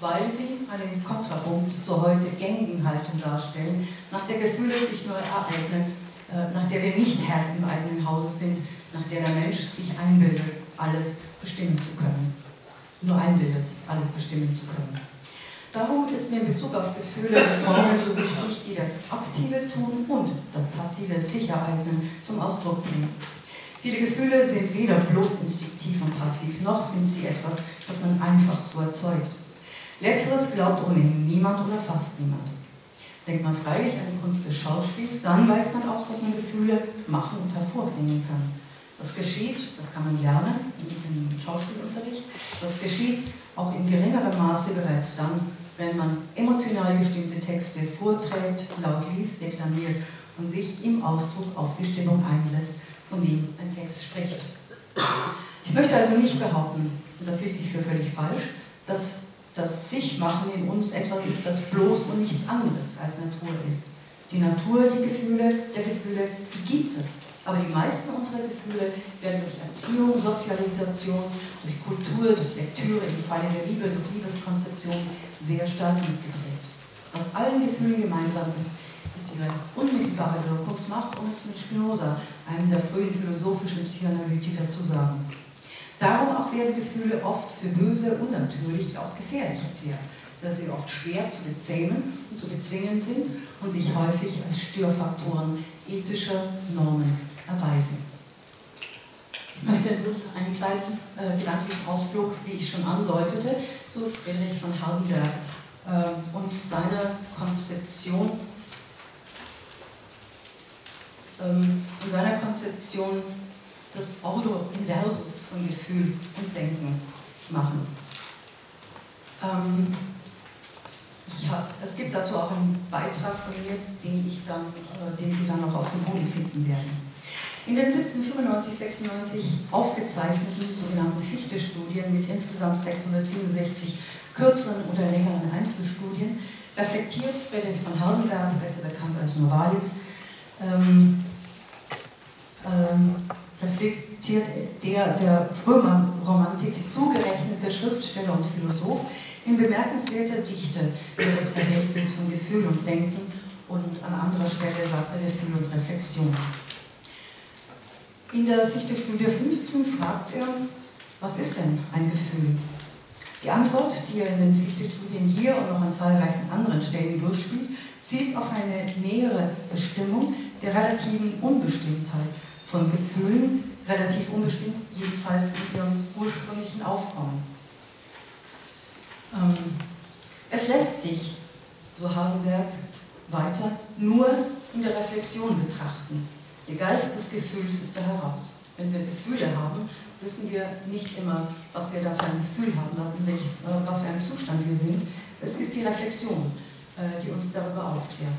weil sie einen Kontrapunkt zur heute gängigen Haltung darstellen, nach der Gefühle sich nur ereignen, äh, nach der wir nicht Herr im eigenen Hause sind, nach der der Mensch sich einbildet, alles bestimmen zu können. Nur einbildet, alles bestimmen zu können. Darum ist mir in Bezug auf Gefühle die Formel so wichtig, die das aktive Tun und das passive Sichereignen zum Ausdruck bringen. Viele Gefühle sind weder bloß instinktiv und passiv, noch sind sie etwas, was man einfach so erzeugt. Letzteres glaubt ohnehin niemand oder fast niemand. Denkt man freilich an die Kunst des Schauspiels, dann weiß man auch, dass man Gefühle machen und hervorbringen kann. Das geschieht, das kann man lernen im Schauspielunterricht, das geschieht auch in geringerem Maße bereits dann, wenn man emotional gestimmte Texte vorträgt, laut liest, deklamiert und sich im Ausdruck auf die Stimmung einlässt von dem ein Text spricht. Ich möchte also nicht behaupten, und das hielt ich für völlig falsch, dass das Sichmachen in uns etwas ist, das bloß und nichts anderes als Natur ist. Die Natur, die Gefühle, der Gefühle, die gibt es. Aber die meisten unserer Gefühle werden durch Erziehung, Sozialisation, durch Kultur, durch Lektüre, im Falle der Liebe, durch Liebeskonzeption sehr stark mitgeprägt. Was allen Gefühlen gemeinsam ist, ist ihre unmittelbare Wirkungsmacht, um es mit Spinoza, einem der frühen philosophischen Psychoanalytiker, zu sagen. Darum auch werden Gefühle oft für böse, unnatürlich, auch gefährlich erklärt, da sie oft schwer zu bezähmen und zu bezwingen sind und sich häufig als Störfaktoren ethischer Normen erweisen. Ich möchte einen kleinen äh, gedanklichen Ausflug, wie ich schon andeutete, zu Friedrich von Hardenberg äh, und seiner Konzeption ähm, in seiner Konzeption des Ordo Inversus von Gefühl und Denken machen. Ähm, hab, es gibt dazu auch einen Beitrag von mir, den, ich dann, äh, den Sie dann noch auf dem Boden finden werden. In den 1795, 96 aufgezeichneten sogenannten Fichte-Studien mit insgesamt 667 kürzeren oder längeren Einzelstudien reflektiert Friedrich von Hardenberg, besser bekannt als Novalis, ähm, ähm, reflektiert der der Frühromantik zugerechnete Schriftsteller und Philosoph in bemerkenswerter Dichte über das Verhältnis von Gefühl und Denken und an anderer Stelle sagt er Gefühl und Reflexion. In der Fichte-Studie 15 fragt er, was ist denn ein Gefühl? Die Antwort, die er in den Fichte-Studien hier und noch an zahlreichen anderen Stellen durchspielt, zielt auf eine nähere Bestimmung der relativen Unbestimmtheit von Gefühlen, relativ unbestimmt, jedenfalls in ihrem ursprünglichen Aufkommen. Ähm, es lässt sich, so Hardenberg weiter, nur in der Reflexion betrachten. Der Geist des Gefühls ist da heraus. Wenn wir Gefühle haben, wissen wir nicht immer, was wir da für ein Gefühl haben, welch, äh, was für einem Zustand wir sind. Es ist die Reflexion, äh, die uns darüber aufklärt.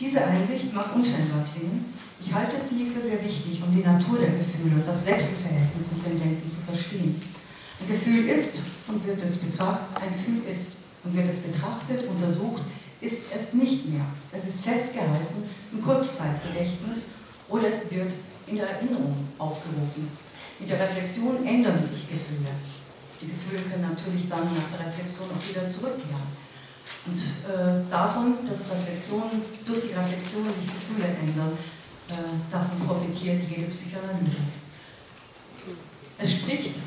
Diese Einsicht mag unscheinbar klingen, ich halte sie für sehr wichtig, um die Natur der Gefühle und das Wechselverhältnis mit dem Denken zu verstehen. Ein Gefühl ist und wird es betrachtet, ein Gefühl ist und wird es betrachtet, untersucht, ist es nicht mehr. Es ist festgehalten im Kurzzeitgedächtnis oder es wird in der Erinnerung aufgerufen. Mit der Reflexion ändern sich Gefühle. Die Gefühle können natürlich dann nach der Reflexion auch wieder zurückkehren. Und äh, davon, dass Reflexion, durch die Reflexion sich Gefühle ändern, äh, davon profitiert jede Psychoanalyse. Es spricht,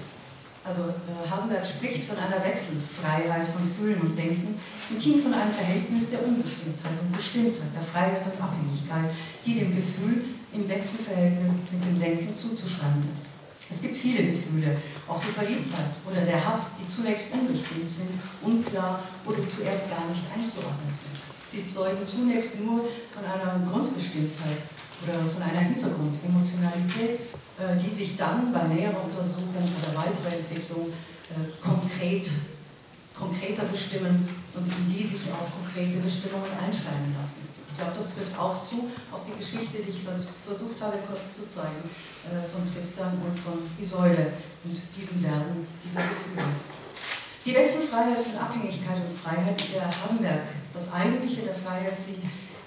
also äh, Hardenberg spricht von einer Wechselfreiheit von Fühlen und Denken, mithin von einem Verhältnis der Unbestimmtheit und Bestimmtheit, der Freiheit und Abhängigkeit, die dem Gefühl im Wechselverhältnis mit dem Denken zuzuschreiben ist. Es gibt viele Gefühle, auch die Verliebtheit oder der Hass, die zunächst unbestimmt sind, unklar oder zuerst gar nicht einzuordnen sind. Sie zeugen zunächst nur von einer Grundbestimmtheit oder von einer Hintergrundemotionalität, äh, die sich dann bei näherer Untersuchung oder weiterer Entwicklung äh, konkret, konkreter bestimmen und in die sich auch konkrete Bestimmungen einschreiben lassen. Ich glaube, das trifft auch zu auf die Geschichte, die ich versucht habe kurz zu zeigen, äh, von Tristan und von Isolde und diesem Werden dieser Gefühle. Die Wechselfreiheit von Abhängigkeit und Freiheit, die der Hamberg das Eigentliche der Freiheit sieht,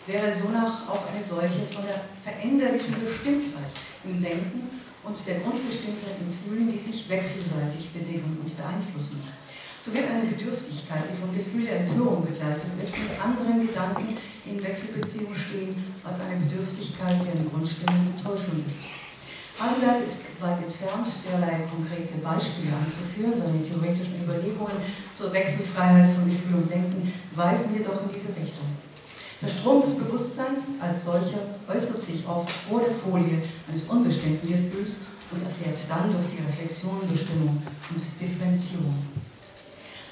wäre sonach auch eine solche von der veränderlichen Bestimmtheit im Denken und der Grundbestimmtheit im Fühlen, die sich wechselseitig bedingen und beeinflussen. So wird eine Bedürftigkeit, die vom Gefühl der Empörung begleitet ist, mit anderen Gedanken in Wechselbeziehung stehen, als eine Bedürftigkeit, deren Grundstimmung Enttäuschung ist. Heidelberg ist weit entfernt, derlei konkrete Beispiele anzuführen. Seine theoretischen Überlegungen zur Wechselfreiheit von Gefühl und Denken weisen jedoch in diese Richtung. Der Strom des Bewusstseins als solcher äußert sich oft vor der Folie eines unbestimmten Gefühls und erfährt dann durch die Reflexion Bestimmung und Differenzierung.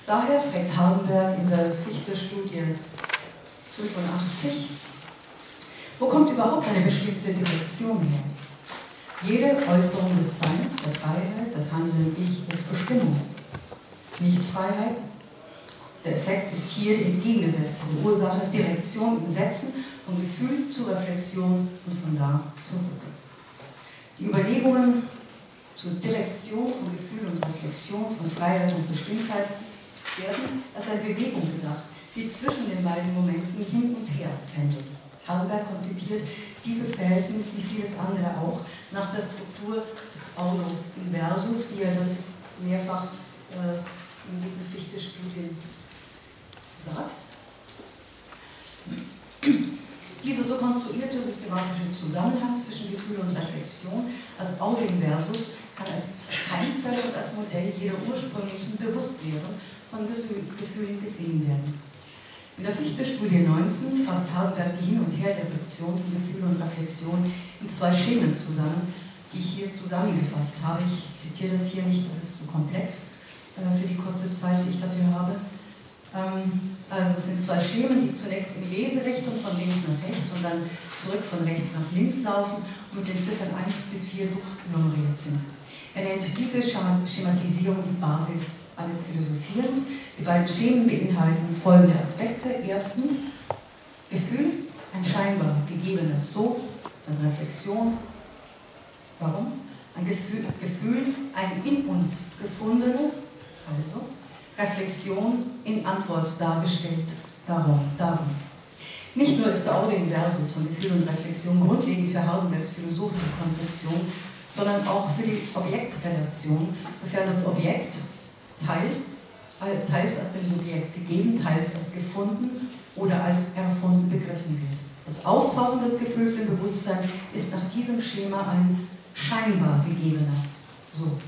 Daher fragt Hardenberg in der Fichte-Studie 85, wo kommt überhaupt eine bestimmte Direktion her? Jede Äußerung des Seins, der Freiheit, das Handeln Ich ist Bestimmung, nicht Freiheit, der Effekt ist hier die entgegengesetzte Ursache, Direktion im Setzen von Gefühl zur Reflexion und von da zurück. Die Überlegungen zur Direktion von Gefühl und Reflexion, von Freiheit und Bestimmtheit werden als eine Bewegung gedacht, die zwischen den beiden Momenten hin und her pendelt. Hardenberg konzipiert dieses Verhältnis, wie vieles andere auch, nach der Struktur des Auto-Inversus, wie er das mehrfach äh, in diesen Fichte-Studien sagt. Dieser so konstruierte systematische Zusammenhang zwischen Gefühl und Reflexion als Audioinversus kann als Keimzelle und als Modell jeder ursprünglichen Bewusstwerdung von Gefühlen gesehen werden. In der Fichte-Studie 19 fasst Hardenberg die Hin- und Herinterpretation von Gefühl und Reflexion in zwei Schemen zusammen, die ich hier zusammengefasst habe. Ich zitiere das hier nicht, das ist zu komplex äh, für die kurze Zeit, die ich dafür habe. Ähm, also es sind zwei Schemen, die zunächst in Leserichtung von links nach rechts und dann zurück von rechts nach links laufen und mit den Ziffern 1 bis 4 durchnummeriert sind. Er nennt diese Schematisierung die Basis alles Philosophierens. Die beiden Schemen beinhalten folgende Aspekte. Erstens Gefühl, ein scheinbar gegebenes So, dann Reflexion. Warum? Ein Gefühl, Gefühl ein in uns gefundenes, also Reflexion in Antwort dargestellt. Darum, darum. Nicht nur ist der Audioinversus von Gefühl und Reflexion grundlegend für Hardenbergs philosophische Konzeption, sondern auch für die Objektrelation, sofern das Objekt Teil, äh, teils als dem Subjekt gegeben, teils als gefunden oder als erfunden begriffen wird. Das Auftauchen des Gefühls im Bewusstsein ist nach diesem Schema ein scheinbar gegebenes So.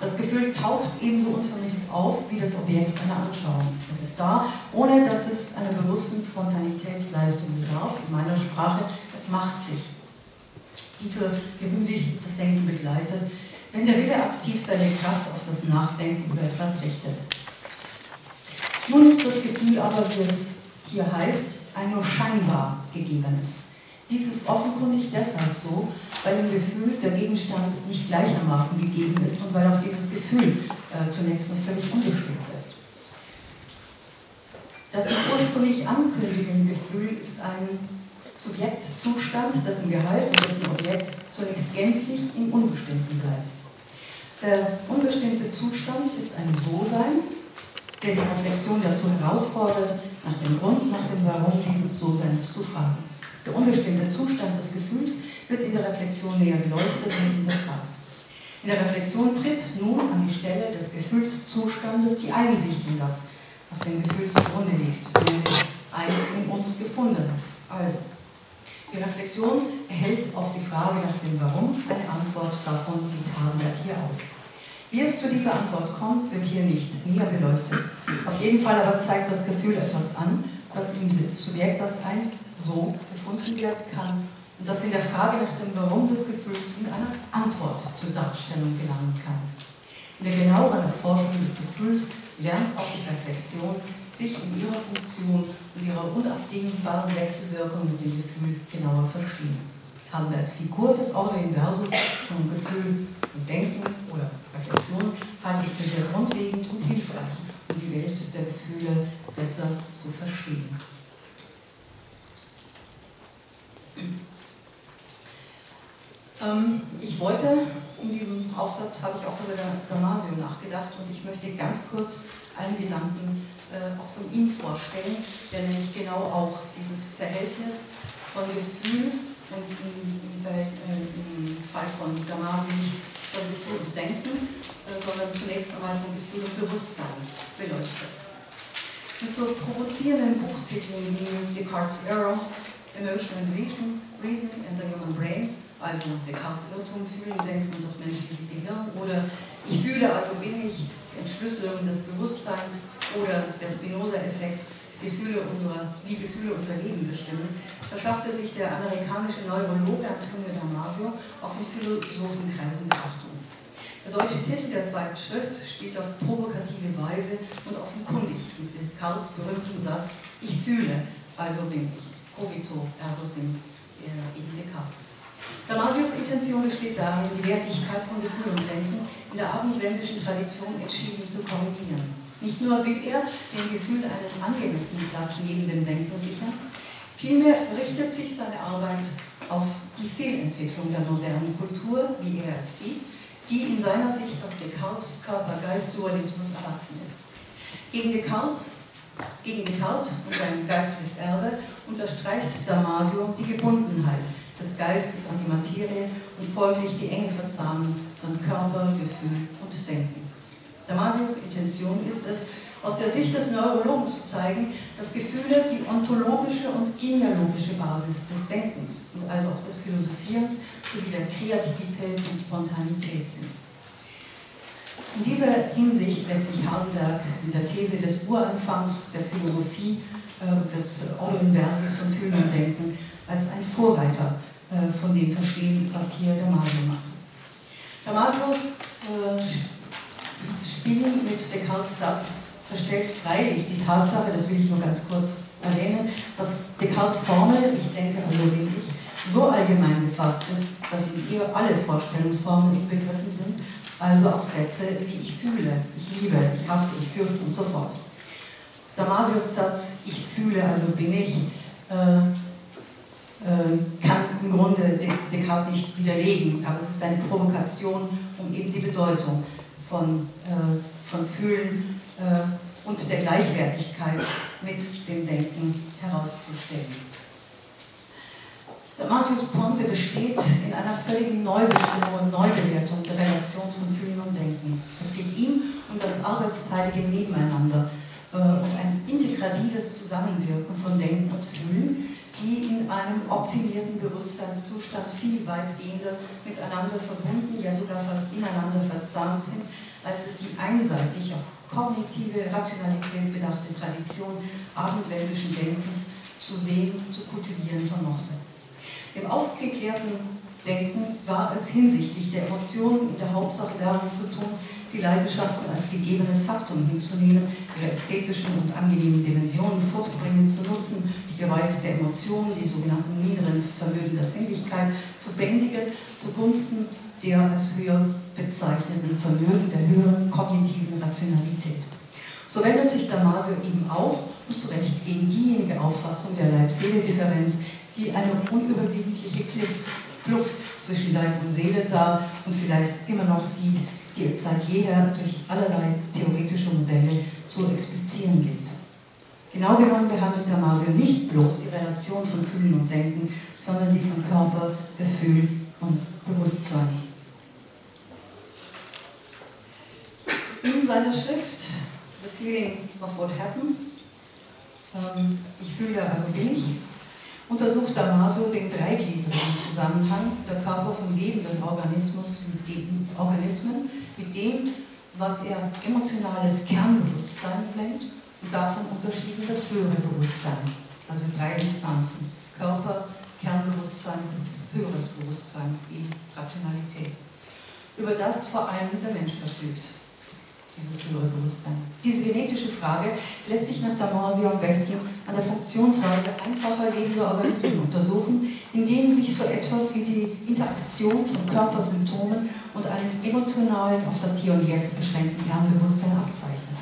Das Gefühl taucht ebenso unvermittelt auf wie das Objekt einer Anschauung. Es ist da, ohne dass es einer bewussten Spontanitätsleistung bedarf. In meiner Sprache, es macht sich, die für gewöhnlich das Denken begleitet, wenn der Wille aktiv seine Kraft auf das Nachdenken über etwas richtet. Nun ist das Gefühl aber, wie es hier heißt, ein nur scheinbar gegebenes. Dies ist offenkundig deshalb so, weil im Gefühl der Gegenstand nicht gleichermaßen gegeben ist und weil auch dieses Gefühl äh, zunächst noch völlig unbestimmt ist. Das sich ursprünglich ankündigende Gefühl ist ein Subjektzustand, dessen Gehalt und dessen Objekt zunächst gänzlich im Unbestimmten bleibt. Der unbestimmte Zustand ist ein So-Sein, der die Reflexion dazu herausfordert, nach dem Grund, nach dem Warum dieses So-Seins zu fragen. Der unbestimmte Zustand des Gefühls wird in der Reflexion näher beleuchtet und hinterfragt. In der Reflexion tritt nun an die Stelle des Gefühlszustandes die Einsicht in das, was dem Gefühl zugrunde liegt, nämlich ein in uns gefundenes. Also, die Reflexion erhält auf die Frage nach dem Warum eine Antwort davon geht Hardenberg hier aus. Wie es zu dieser Antwort kommt, wird hier nicht näher beleuchtet. Auf jeden Fall aber zeigt das Gefühl etwas an, das im Subjekt als ein So gefunden werden kann und das in der Frage nach dem Warum des Gefühls in einer Antwort zur Darstellung gelangen kann. In der genaueren Erforschung des Gefühls lernt auch die Reflexion, sich in ihrer Funktion und ihrer unabdingbaren Wechselwirkung mit dem Gefühl genauer verstehen. Haben wir als Figur des Ordo Inversus von Gefühl und Denken oder Reflexion halte ich für sehr grundlegend und hilfreich, um die Welt der Gefühle besser zu verstehen. Ähm, ich wollte, in diesem Aufsatz habe ich auch über Damasio nachgedacht und ich möchte ganz kurz einen Gedanken äh, auch von ihm vorstellen, der nämlich genau auch dieses Verhältnis von Gefühl und im, im, äh, im Fall von Damasio nicht von Gefühl und Denken, äh, sondern zunächst einmal von Gefühl und Bewusstsein beleuchtet. Mit so provozierenden Buchtiteln wie Descartes' Error, Emotion and Reason, Reason and the Human Brain also Descartes Irrtum, Fühlen, Denken und das menschliche Gehirn. Oder ich fühle, also bin ich, Entschlüsselung des Bewusstseins oder der Spinoza-Effekt, Gefühle unserer, wie Gefühle unser Leben bestimmen, verschaffte sich der amerikanische Neurologe Antonio Damasio auch in Philosophenkreisen Beachtung. Der deutsche Titel der zweiten Schrift spielt auf provokative Weise und offenkundig mit Descartes berühmtem Satz Ich fühle, also bin ich. Cogito ergo sum, in Descartes. Damasius Intention besteht darin, die Wertigkeit von Gefühl und Denken in der abendländischen Tradition entschieden zu korrigieren. Nicht nur will er dem Gefühl einen angemessenen Platz neben dem Denken sichern, vielmehr richtet sich seine Arbeit auf die Fehlentwicklung der modernen Kultur, wie er es sieht, die in seiner Sicht aus Descartes Körper-Geist-Dualismus erwachsen ist. Gegen Descartes, gegen Descartes und sein geistiges Erbe unterstreicht Damasio die Gebundenheit des Geistes an die Materie und folglich die enge Verzahnung von Körper, Gefühl und Denken. Damasios Intention ist es, aus der Sicht des Neurologen zu zeigen, dass Gefühle die ontologische und genealogische Basis des Denkens und also auch des Philosophierens sowie der Kreativität und Spontanität sind. In dieser Hinsicht lässt sich Hardenberg in der These des Uranfangs der Philosophie äh, des Ordo-Inversus von Fühlen und Denken als ein Vorreiter äh, von dem verstehen, was hier Damasio macht. Damasio äh, spielt mit Descartes Satz verstellt freilich die Tatsache, das will ich nur ganz kurz erwähnen, dass Descartes Formel, ich denke also wenig, so allgemein gefasst ist, dass in ihr alle Vorstellungsformen inbegriffen sind, also auch Sätze wie ich fühle, ich liebe, ich hasse, ich fürchte und so fort. Damasios Satz, ich fühle, also bin ich, äh, äh, kann im Grunde Descartes nicht widerlegen, aber es ist eine Provokation, um eben die Bedeutung von, äh, von Fühlen äh, und der Gleichwertigkeit mit dem Denken herauszustellen. Damasius Ponte besteht in einer völligen Neubestimmung und Neubewertung der Relation von Fühlen und Denken. Es geht ihm um das arbeitsteilige Nebeneinander äh, und ein integratives Zusammenwirken von Denken und Fühlen, die in einem optimierten Bewusstseinszustand viel weitgehender miteinander verbunden, ja sogar ineinander verzahnt sind, als es die einseitig auf kognitive Rationalität bedachte Tradition abendländischen Denkens zu sehen, zu kultivieren vermochte. Im aufgeklärten Denken war es hinsichtlich der Emotionen in der Hauptsache darum zu tun, die Leidenschaften als gegebenes Faktum hinzunehmen, ihre ästhetischen und angenehmen Dimensionen fruchtbringend zu nutzen, die Gewalt der Emotionen, die sogenannten niederen Vermögen der Sinnlichkeit zu bändigen, zugunsten der als höher bezeichneten Vermögen der höheren kognitiven Rationalität. So wendet sich Damasio eben auch und zu Recht gegen diejenige Auffassung der Leib-Seele-Differenz, die eine unüberwindliche Kluft zwischen Leib und Seele sah und vielleicht immer noch sieht, die es seit jeher durch allerlei theoretische Modelle zu explizieren gilt. Genau genommen behandelt Damasio nicht bloß die Relation von Fühlen und Denken, sondern die von Körper, Gefühl und Bewusstsein. In seiner Schrift The Feeling of What Happens, ähm, ich fühle, also bin ich, untersucht Damaso den dreigliedrigen Zusammenhang der Körper von lebenden Organismus mit dem, Organismen mit dem, was er emotionales Kernbewusstsein nennt und davon unterschieden das höhere Bewusstsein, also drei Instanzen, Körper, Kernbewusstsein, höheres Bewusstsein, die Rationalität, über das vor allem der Mensch verfügt dieses höhere Bewusstsein. Diese genetische Frage lässt sich nach Damasio am besten an der Funktionsweise einfacher lebender Organismen untersuchen, in denen sich so etwas wie die Interaktion von Körpersymptomen und einem emotionalen, auf das Hier und Jetzt beschränkten Kernbewusstsein abzeichnet.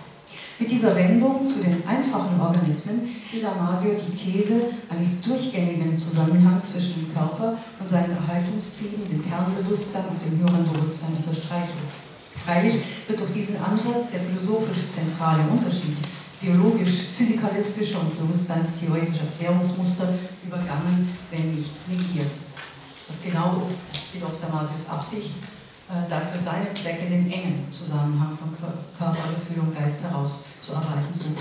Mit dieser Wendung zu den einfachen Organismen will Damasio die These eines durchgängigen Zusammenhangs zwischen dem Körper und seinen Erhaltungstrieben, dem Kernbewusstsein und dem höheren Bewusstsein unterstreichen. Freilich wird durch diesen Ansatz der philosophisch zentrale Unterschied biologisch-physikalistischer und bewusstseinstheoretischer Erklärungsmuster übergangen, wenn nicht negiert. Das genau ist jedoch Damasius Absicht, äh, da für seine Zwecke den engen Zusammenhang von Körper, Gefühl und Geist herauszuarbeiten sucht.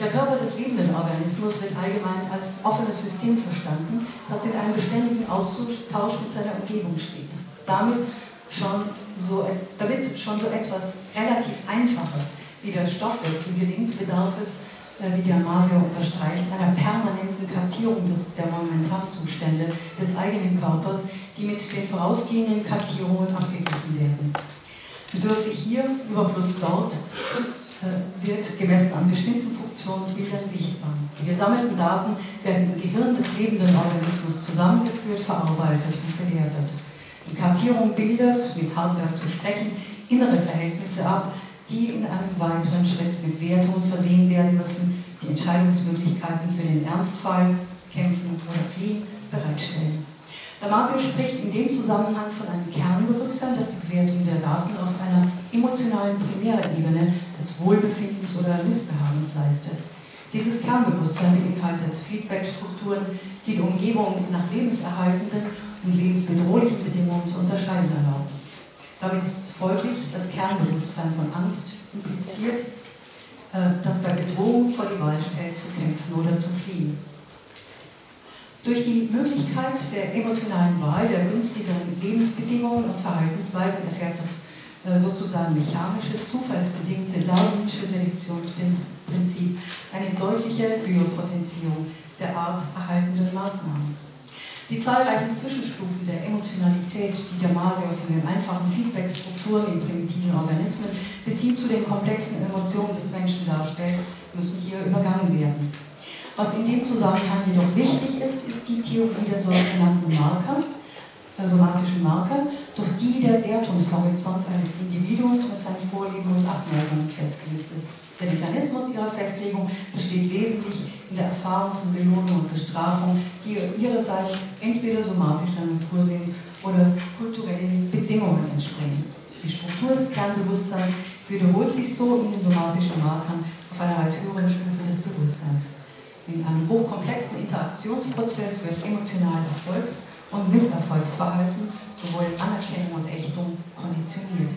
Der Körper des lebenden Organismus wird allgemein als offenes System verstanden, das in einem beständigen Austausch mit seiner Umgebung steht. Damit schon so, damit schon so etwas relativ Einfaches wie der Stoffwechsel gelingt, bedarf es, äh, wie Diamasio unterstreicht, einer permanenten Kartierung des, der Momentarzustände des eigenen Körpers, die mit den vorausgehenden Kartierungen abgeglichen werden. Bedürfe hier, Überfluss dort, wird gemessen an bestimmten Funktionsbildern sichtbar. Die gesammelten Daten werden im Gehirn des lebenden Organismus zusammengeführt, verarbeitet und bewertet. Die Kartierung bildet, mit Hardenberg zu sprechen, innere Verhältnisse ab, die in einem weiteren Schritt mit Wertungen versehen werden müssen, die Entscheidungsmöglichkeiten für den Ernstfall, Kämpfen oder Fliehen bereitstellen. Damasio spricht in dem Zusammenhang von einem Kernbewusstsein, das die Bewertung der Daten auf einer emotionalen Primärebene des Wohlbefindens oder Missbehagens leistet. Dieses Kernbewusstsein beinhaltet Feedbackstrukturen, die die Umgebung nach lebenserhaltenden und lebensbedrohlichen Bedingungen zu unterscheiden erlaubt. Damit ist folglich das Kernbewusstsein von Angst impliziert, äh, das bei Bedrohung vor die Wahl stellt, zu kämpfen oder zu fliehen. Durch die Möglichkeit der emotionalen Wahl der günstigeren Lebensbedingungen und Verhaltensweisen erfährt das äh, sozusagen mechanische, zufallsbedingte darwinsche Selektionsprinzip eine deutliche Biopotenzierung der Art erhaltenden Maßnahmen. Die zahlreichen Zwischenstufen der Emotionalität, die der Masio von den einfachen Feedbackstrukturen in primitiven Organismen bis hin zu den komplexen Emotionen des Menschen darstellt, müssen hier übergangen werden. Was in dem Zusammenhang jedoch wichtig ist, ist die Theorie der sogenannten Marker, äh, somatischen Marker, durch die der Wertungshorizont eines Individuums mit seinen Vorlieben und Abneigungen festgelegt ist. Der Mechanismus ihrer Festlegung besteht wesentlich in der Erfahrung von Belohnung und Bestrafung, die ihrerseits entweder somatischer Natur sind oder kulturellen Bedingungen entspringen. Die Struktur des Kernbewusstseins wiederholt sich so in den somatischen Markern auf einer weit höheren Stufe des Bewusstseins. In einem hochkomplexen Interaktionsprozess wird emotional Erfolgs- und Misserfolgsverhalten, sowohl Anerkennung und Ächtung, konditioniert.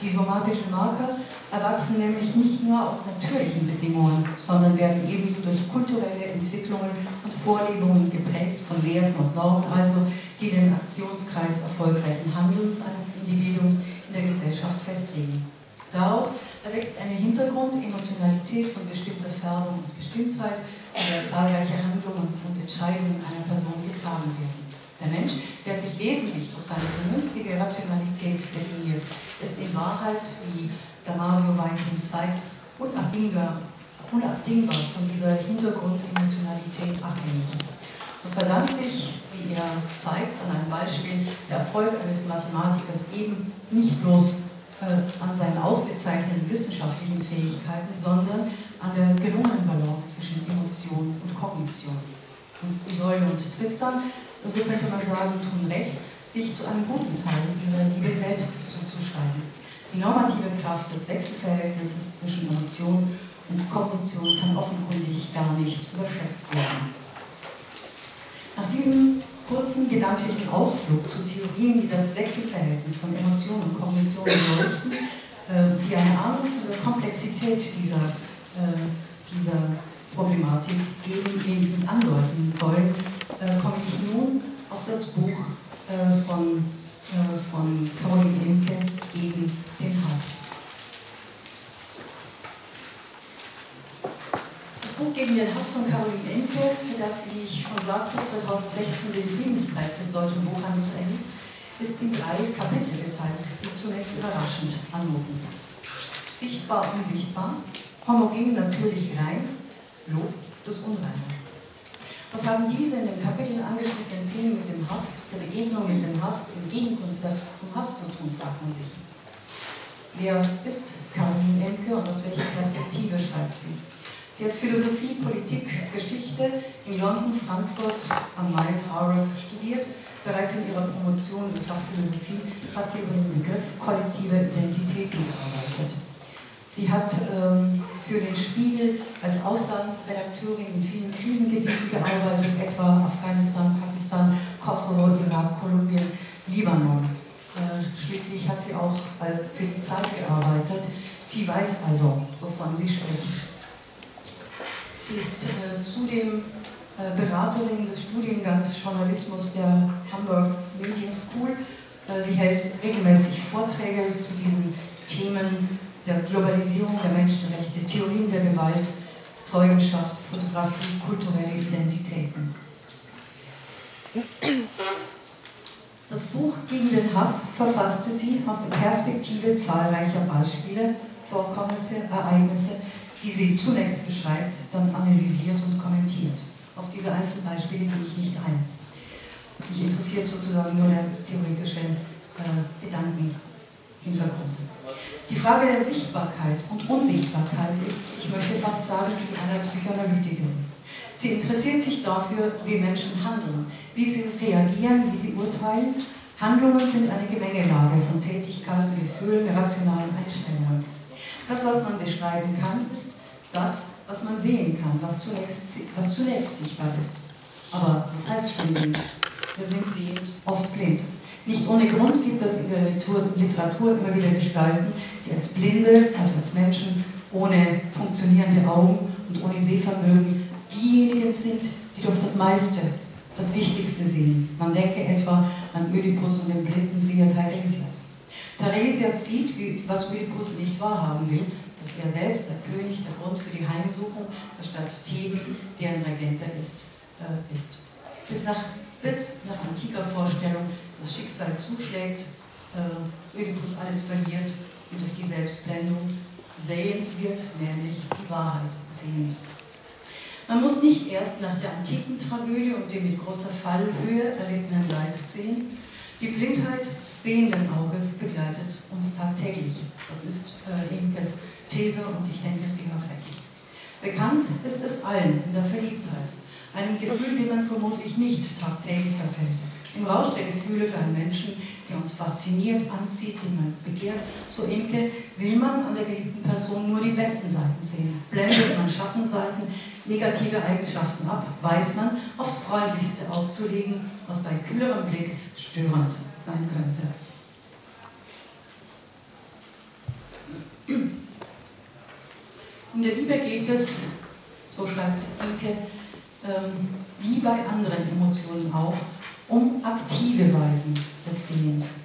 Die somatischen Marker erwachsen nämlich nicht nur aus natürlichen Bedingungen, sondern werden ebenso durch kulturelle Entwicklungen und Vorlebungen geprägt von Werten und Normen, also die den Aktionskreis erfolgreichen Handelns eines Individuums in der Gesellschaft festlegen. Daraus erwächst eine Hintergrundemotionalität von bestimmter Färbung und Bestimmtheit, der zahlreiche Handlungen und Entscheidungen einer Person getragen werden. Der Mensch, der sich wesentlich durch seine vernünftige Rationalität definiert, ist in Wahrheit, wie Damasio weithin zeigt, unabdingbar, unabdingbar von dieser Hintergrundemotionalität abhängig. So verdankt sich, wie er zeigt, an einem Beispiel der Erfolg eines Mathematikers eben nicht bloß äh, an seinen ausgezeichneten wissenschaftlichen Fähigkeiten, sondern an der gelungenen Balance zwischen Emotion und Kognition. Und Isolde und Tristan, so könnte man sagen, tun recht, sich zu einem guten Teil ihrer Liebe selbst zuzuschreiben. Die normative Kraft des Wechselverhältnisses zwischen Emotion und Kognition kann offenkundig gar nicht überschätzt werden. Nach diesem kurzen gedanklichen Ausflug zu Theorien, die das Wechselverhältnis von Emotion und Kognition beleuchten, äh, die eine Ahnung von der Komplexität dieser, dieser Problematik wenigstens andeuten sollen, äh, komme ich nun auf das Buch von, von Caroline Imke gegen den Hass. Buch gegen den Hass von Caroline Enke, für das ich schon sagte, 2016 den Friedenspreis des deutschen Buchhandels erhielt, ist in drei Kapitel geteilt, die zunächst überraschend anmuten. Sichtbar, unsichtbar, homogen, natürlich rein, Lob des Unreinen. Was haben diese in den Kapiteln angeschnittenen Themen mit dem Hass, der Begegnung mit dem Hass, dem Gegenkonzept zum Hass zu tun, fragt man sich. Wer ist Caroline Enke und aus welcher Perspektive schreibt sie? Sie hat Philosophie, Politik, Geschichte in London, Frankfurt, am Main, Harvard studiert. Bereits in ihrer Promotion im Fach Philosophie hat sie über den Begriff kollektive Identitäten gearbeitet. Sie hat ähm, für den Spiegel als Auslandsredakteurin in vielen Krisengebieten gearbeitet, etwa Afghanistan, Pakistan, Kosovo, Irak, Kolumbien, Libanon. Äh, schließlich hat sie auch äh, für die Zeit gearbeitet. Sie weiß also, wovon sie spricht. Sie ist äh, zudem äh, Beraterin des Studiengangs Journalismus der Hamburg Median School. Äh, sie hält regelmäßig Vorträge zu diesen Themen der Globalisierung der Menschenrechte, Theorien der Gewalt, Zeugenschaft, Fotografie, kulturelle Identitäten. Das Buch Gegen den Hass verfasste sie aus der Perspektive zahlreicher Beispiele, Vorkommnisse, Ereignisse, die sie zunächst beschreibt, dann analysiert und kommentiert. Auf diese Einzelbeispiele gehe ich nicht ein. Mich interessiert sozusagen nur der theoretische äh, Gedankenhintergrund. Die Frage der Sichtbarkeit und Unsichtbarkeit ist, ich möchte fast sagen, die einer Psychoanalytikerin. Sie interessiert sich dafür, wie Menschen handeln, wie sie reagieren, wie sie urteilen. Handlungen sind eine Gemengelage von Tätigkeiten, Gefühlen, rationalen Einstellungen. Das, was man beschreiben kann, ist das, was man sehen kann, was zunächst, was zunächst sichtbar ist. Aber was heißt schon sehen? Wir sind sehend oft blind. Nicht ohne Grund gibt es in der Literatur immer wieder Gestalten, die als Blinde, also als Menschen ohne funktionierende Augen und ohne Sehvermögen, diejenigen sind, die doch das meiste, das Wichtigste sehen. Man denke etwa an Ödipus und den blinden Seher Teiresias. Teiresias sieht, wie, was Ödipus nicht wahrhaben will, dass er selbst, der König, der Grund für die Heimsuchung der Stadt Theben, deren Regenter ist, äh, ist. Bis nach, bis nach antiker Vorstellung das Schicksal zuschlägt, äh, Ödipus alles verliert und durch die Selbstblendung sehend wird, nämlich die Wahrheit sehend. Man muss nicht erst nach der antiken Tragödie und dem mit großer Fallhöhe erlittenen Leid sehen. Die Blindheit sehenden Auges begleitet uns tagtäglich. Das ist äh, Imkes These und ich denke, sie hat recht. Bekannt ist es allen in der Verliebtheit, einem Gefühl, dem man vermutlich nicht tagtäglich verfällt. Im Rausch der Gefühle für einen Menschen, der uns fasziniert, anzieht, den man begehrt, so Imke, will man an der geliebten Person nur die besten Seiten sehen. Blendet man Schattenseiten, negative Eigenschaften ab, weiß man, aufs Freundlichste auszulegen, was bei kühlerem Blick störend sein könnte. In der Liebe geht es, so schreibt Imke, ähm, wie bei anderen Emotionen auch, um aktive Weisen des Sehens.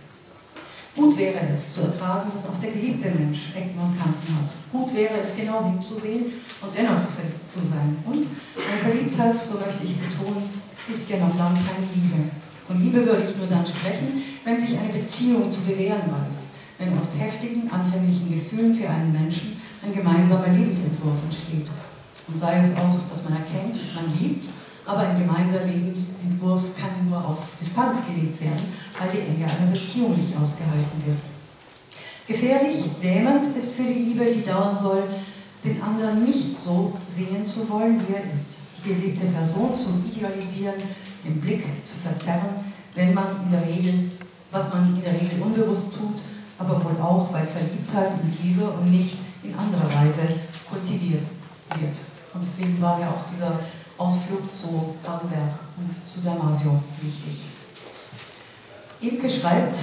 Gut wäre es zu ertragen, dass auch der geliebte Mensch Ecken und Kanten hat. Gut wäre es genau hinzusehen und dennoch verliebt zu sein. Und eine Verliebtheit, so möchte ich betonen, ist ja noch lange keine Liebe. Von Liebe würde ich nur dann sprechen, wenn sich eine Beziehung zu bewähren weiß, wenn aus heftigen, anfänglichen Gefühlen für einen Menschen ein gemeinsamer Lebensentwurf entsteht. Und sei es auch, dass man erkennt, man liebt, aber ein gemeinsamer Lebensentwurf kann nur auf Distanz gelegt werden, weil die Enge einer Beziehung nicht ausgehalten wird. Gefährlich, lähmend ist für die Liebe, die dauern soll, den anderen nicht so sehen zu wollen, wie er ist. Die geliebte Person zu idealisieren, den Blick zu verzerren, wenn man in der Regel, was man in der Regel unbewusst tut, aber wohl auch, weil Verliebtheit in diese und nicht in anderer Weise kultiviert wird. Und deswegen war mir auch dieser Ausflug zu Hardenberg und zu Damasio wichtig. Imke schreibt,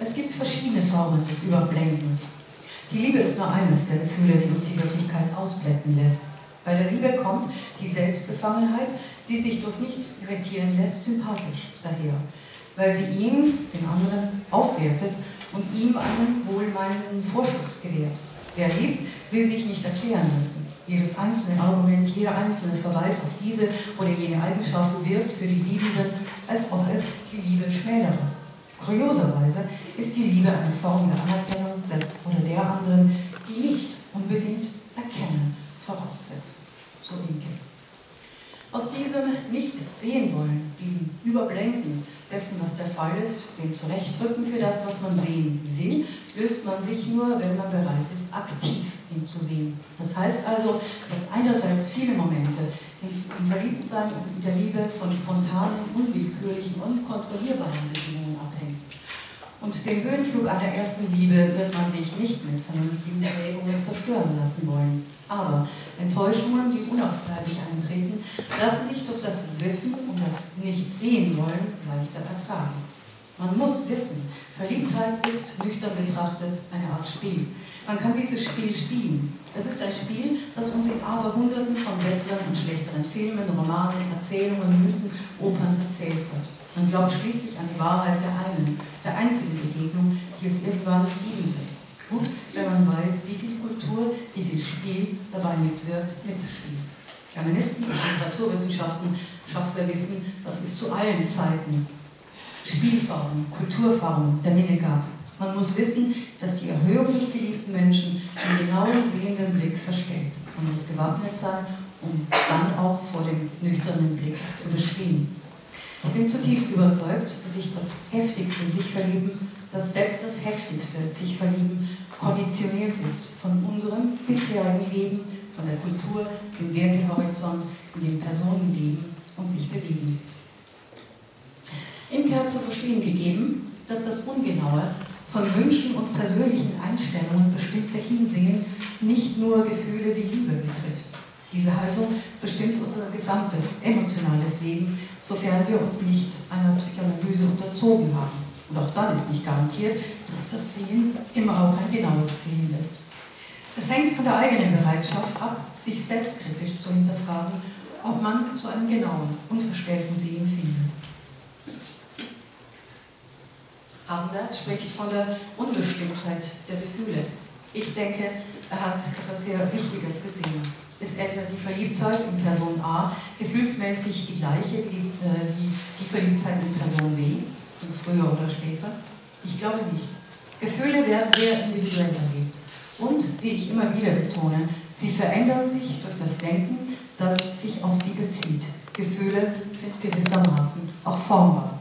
es gibt verschiedene Formen des Überblendens. Die Liebe ist nur eines der Gefühle, die uns die Wirklichkeit ausblenden lässt. Bei der Liebe kommt die Selbstbefangenheit, die sich durch nichts irritieren lässt, sympathisch daher, weil sie ihn, den anderen, aufwertet und ihm einen wohlmeinenden Vorschuss gewährt. Wer liebt, will sich nicht erklären müssen. Jedes einzelne Argument, jeder einzelne Verweis auf diese oder jene Eigenschaften wirkt für die Liebenden, als ob es die Liebe schmälere. Kurioserweise ist die Liebe eine Form der Anerkennung des oder der anderen, die nicht unbedingt Erkennen voraussetzt. So Inke. Aus diesem Nicht-Sehen-Wollen, diesem Überblenden dessen, was der Fall ist, dem Zurechtrücken für das, was man sehen will, löst man sich nur, wenn man bereit ist, aktiv hinzusehen. Das heißt also, dass einerseits viele Momente im Verliebtsein und in der Liebe von spontanen, unwillkürlichen, unkontrollierbaren Bedingungen abhängt. Und den Höhenflug einer ersten Liebe wird man sich nicht mit vernünftigen Erwägungen zerstören lassen wollen. Aber Enttäuschungen, die unausbleiblich eintreten, lassen sich durch das Wissen und das Nicht-Sehen wollen leichter ertragen. Man muss wissen, Verliebtheit ist, nüchtern betrachtet, eine Art Spiel. Man kann dieses Spiel spielen. Es ist ein Spiel, das uns in Aberhunderten von besseren und schlechteren Filmen, Romanen, Erzählungen, Mythen, Opern erzählt wird. Man glaubt schließlich an die Wahrheit der einen, der einzigen Begegnung, die es irgendwann geben wird. Gut, wenn man weiß, wie viel Kultur, wie viel Spiel dabei mitwirkt, mitspielt. Germanisten und Literaturwissenschaftler wissen, dass es zu allen Zeiten Spielformen, Kulturformen der Minne gab. Man muss wissen, dass die Erhöhung des geliebten Menschen den genauen sehenden Blick verstellt. Man muss gewappnet sein, um dann auch vor dem nüchternen Blick zu bestehen. Ich bin zutiefst überzeugt, dass ich das heftigste sich verlieben, dass selbst das heftigste sich verlieben konditioniert ist von unserem bisherigen Leben, von der Kultur, dem Wertehorizont, in dem Personen leben und sich bewegen. Imke hat zu verstehen gegeben, dass das Ungenaue von Wünschen und persönlichen Einstellungen bestimmte Hinsehen nicht nur Gefühle wie Liebe betrifft. Diese Haltung bestimmt unser gesamtes emotionales Leben, sofern wir uns nicht einer Psychoanalyse unterzogen haben. Und auch dann ist nicht garantiert, dass das Sehen immer auch ein genaues Sehen ist. Es hängt von der eigenen Bereitschaft ab, sich selbstkritisch zu hinterfragen, ob man zu einem genauen, unverstellten Sehen findet. Hamlet spricht von der Unbestimmtheit der Gefühle. Ich denke, er hat etwas sehr Wichtiges gesehen. Ist etwa die Verliebtheit in Person A gefühlsmäßig die gleiche wie, äh, die Verliebtheit in Person B, früher oder später? Ich glaube nicht. Gefühle werden sehr individuell erlebt. Und, wie ich immer wieder betone, sie verändern sich durch das Denken, das sich auf sie bezieht. Gefühle sind gewissermaßen auch formbar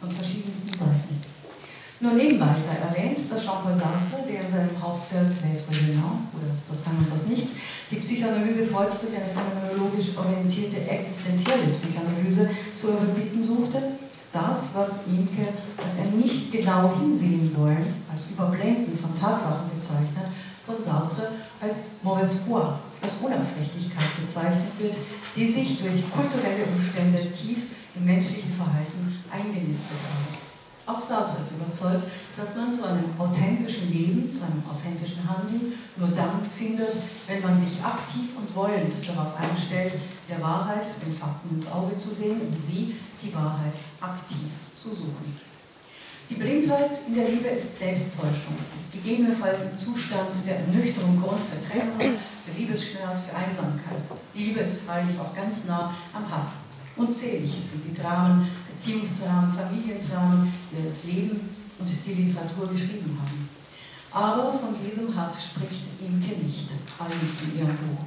von verschiedensten Seiten. Nur nebenbei sei erwähnt, dass Jean-Paul Sartre, der in seinem Hauptwerk L'être humain oder Das Sein und das Nichts, die Psychoanalyse Freuds durch eine phänomenologisch orientierte existenzielle Psychoanalyse zu überbieten suchte, das, was Imke als ein nicht genau hinsehen wollen, als Überblenden von Tatsachen bezeichnet, von Sartre als mauvaise foi, als Unaufrichtigkeit bezeichnet wird, die sich durch kulturelle Umstände tief im menschlichen Verhalten eingenistet haben. Auch Sartre ist überzeugt, dass man zu einem authentischen Leben, zu einem authentischen Handeln nur dann findet, wenn man sich aktiv und wollend darauf einstellt, der Wahrheit, den Fakten ins Auge zu sehen und sie, die Wahrheit, aktiv zu suchen. Die Blindheit in der Liebe ist Selbsttäuschung, ist gegebenenfalls ein Zustand der Ernüchterung Grund für Trennung, für Liebesschmerz, für Einsamkeit. Liebe ist freilich auch ganz nah am Hass. Unzählig sind die Dramen, Beziehungsdramen, Familiendramen, die das Leben und die Literatur geschrieben haben. Aber von diesem Hass spricht Imke nicht, eigentlich in ihrem Buch.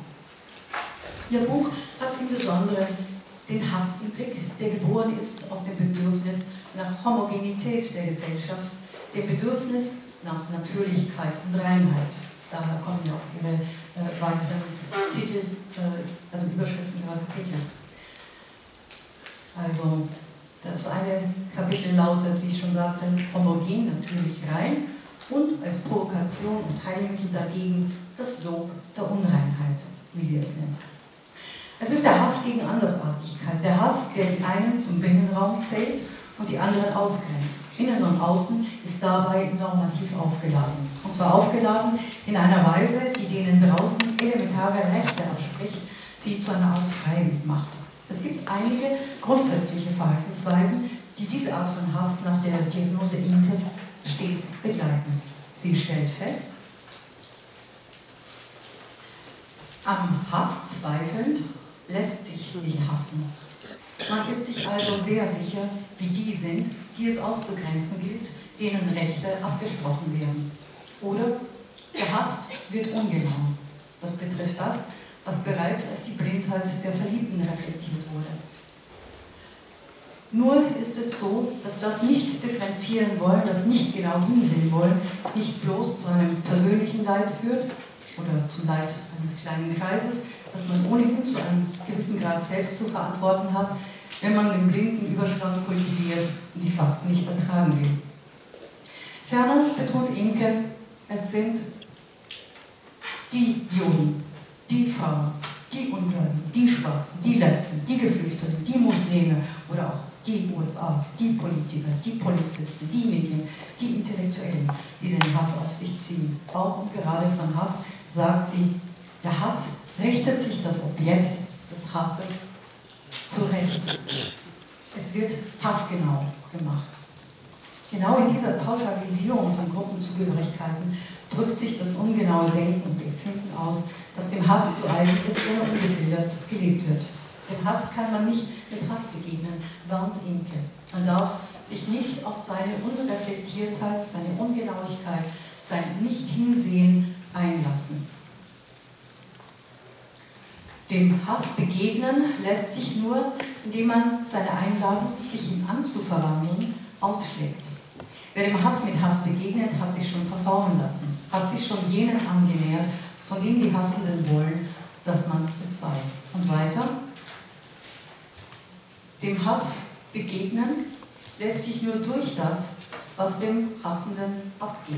Ihr Buch hat im Besonderen den Hass im Blick, der geboren ist aus dem Bedürfnis nach Homogenität der Gesellschaft, dem Bedürfnis nach Natürlichkeit und Reinheit. Daher kommen ja auch ihre äh, weiteren Titel, äh, also Überschriften ihrer Kapitel. Also das eine Kapitel lautet, wie ich schon sagte, homogen, natürlich rein und als Provokation und Heilmittel dagegen das Lob der Unreinheit, wie sie es nennt. Es ist der Hass gegen Andersartigkeit, der Hass, der die einen zum Binnenraum zählt und die anderen ausgrenzt. Innen und Außen ist dabei normativ aufgeladen. Und zwar aufgeladen in einer Weise, die denen draußen elementare Rechte abspricht, sie zu einer Art Freiwild macht. Es gibt einige grundsätzliche Verhaltensweisen, die diese Art von Hass nach der Diagnose Inkes stets begleiten. Sie stellt fest, am Hass zweifelnd lässt sich nicht hassen. Man ist sich also sehr sicher, wie die sind, die es auszugrenzen gilt, denen Rechte abgesprochen werden. Oder gehasst wird ungenau. Das betrifft das, was bereits als die Blindheit der Verliebten reflektiert wurde. Nur ist es so, dass das nicht differenzieren wollen, das nicht genau hinsehen wollen, nicht bloß zu einem persönlichen Leid führt oder zum Leid eines kleinen Kreises, das man ohnehin zu einem gewissen Grad selbst zu verantworten hat, wenn man den blinden Überschlag kultiviert und die Fakten nicht ertragen will. Ferner betont Inke, es sind die Juden, die Frauen, die Ungläubigen, die Schwarzen, die Lesben, die Geflüchteten, die Muslime oder auch die USA, die Politiker, die Polizisten, die Medien, die Intellektuellen, die den Hass auf sich ziehen. Auch und gerade von Hass sagt sie, der Hass richtet sich das Objekt des Hasses zurecht. Es wird passgenau gemacht. Genau in dieser Pauschalisierung von Gruppenzugehörigkeiten drückt sich das ungenaue Denken und Empfinden aus, das dem Hass zu eigen ist, der nur ungefiltert gelebt wird. Dem Hass kann man nicht mit Hass begegnen, warnt Inke. Man darf sich nicht auf seine Unreflektiertheit, seine Ungenauigkeit, sein Nicht-Hinsehen einlassen. Dem Hass begegnen lässt sich nur, indem man seine Einladung, sich ihm anzuverwandeln, ausschlägt. Wer dem Hass mit Hass begegnet, hat sich schon verformen lassen, hat sich schon jenen angenähert, von denen die Hassenden wollen, dass man es sei. Und weiter, dem Hass begegnen lässt sich nur durch das, was dem Hassenden abgeht.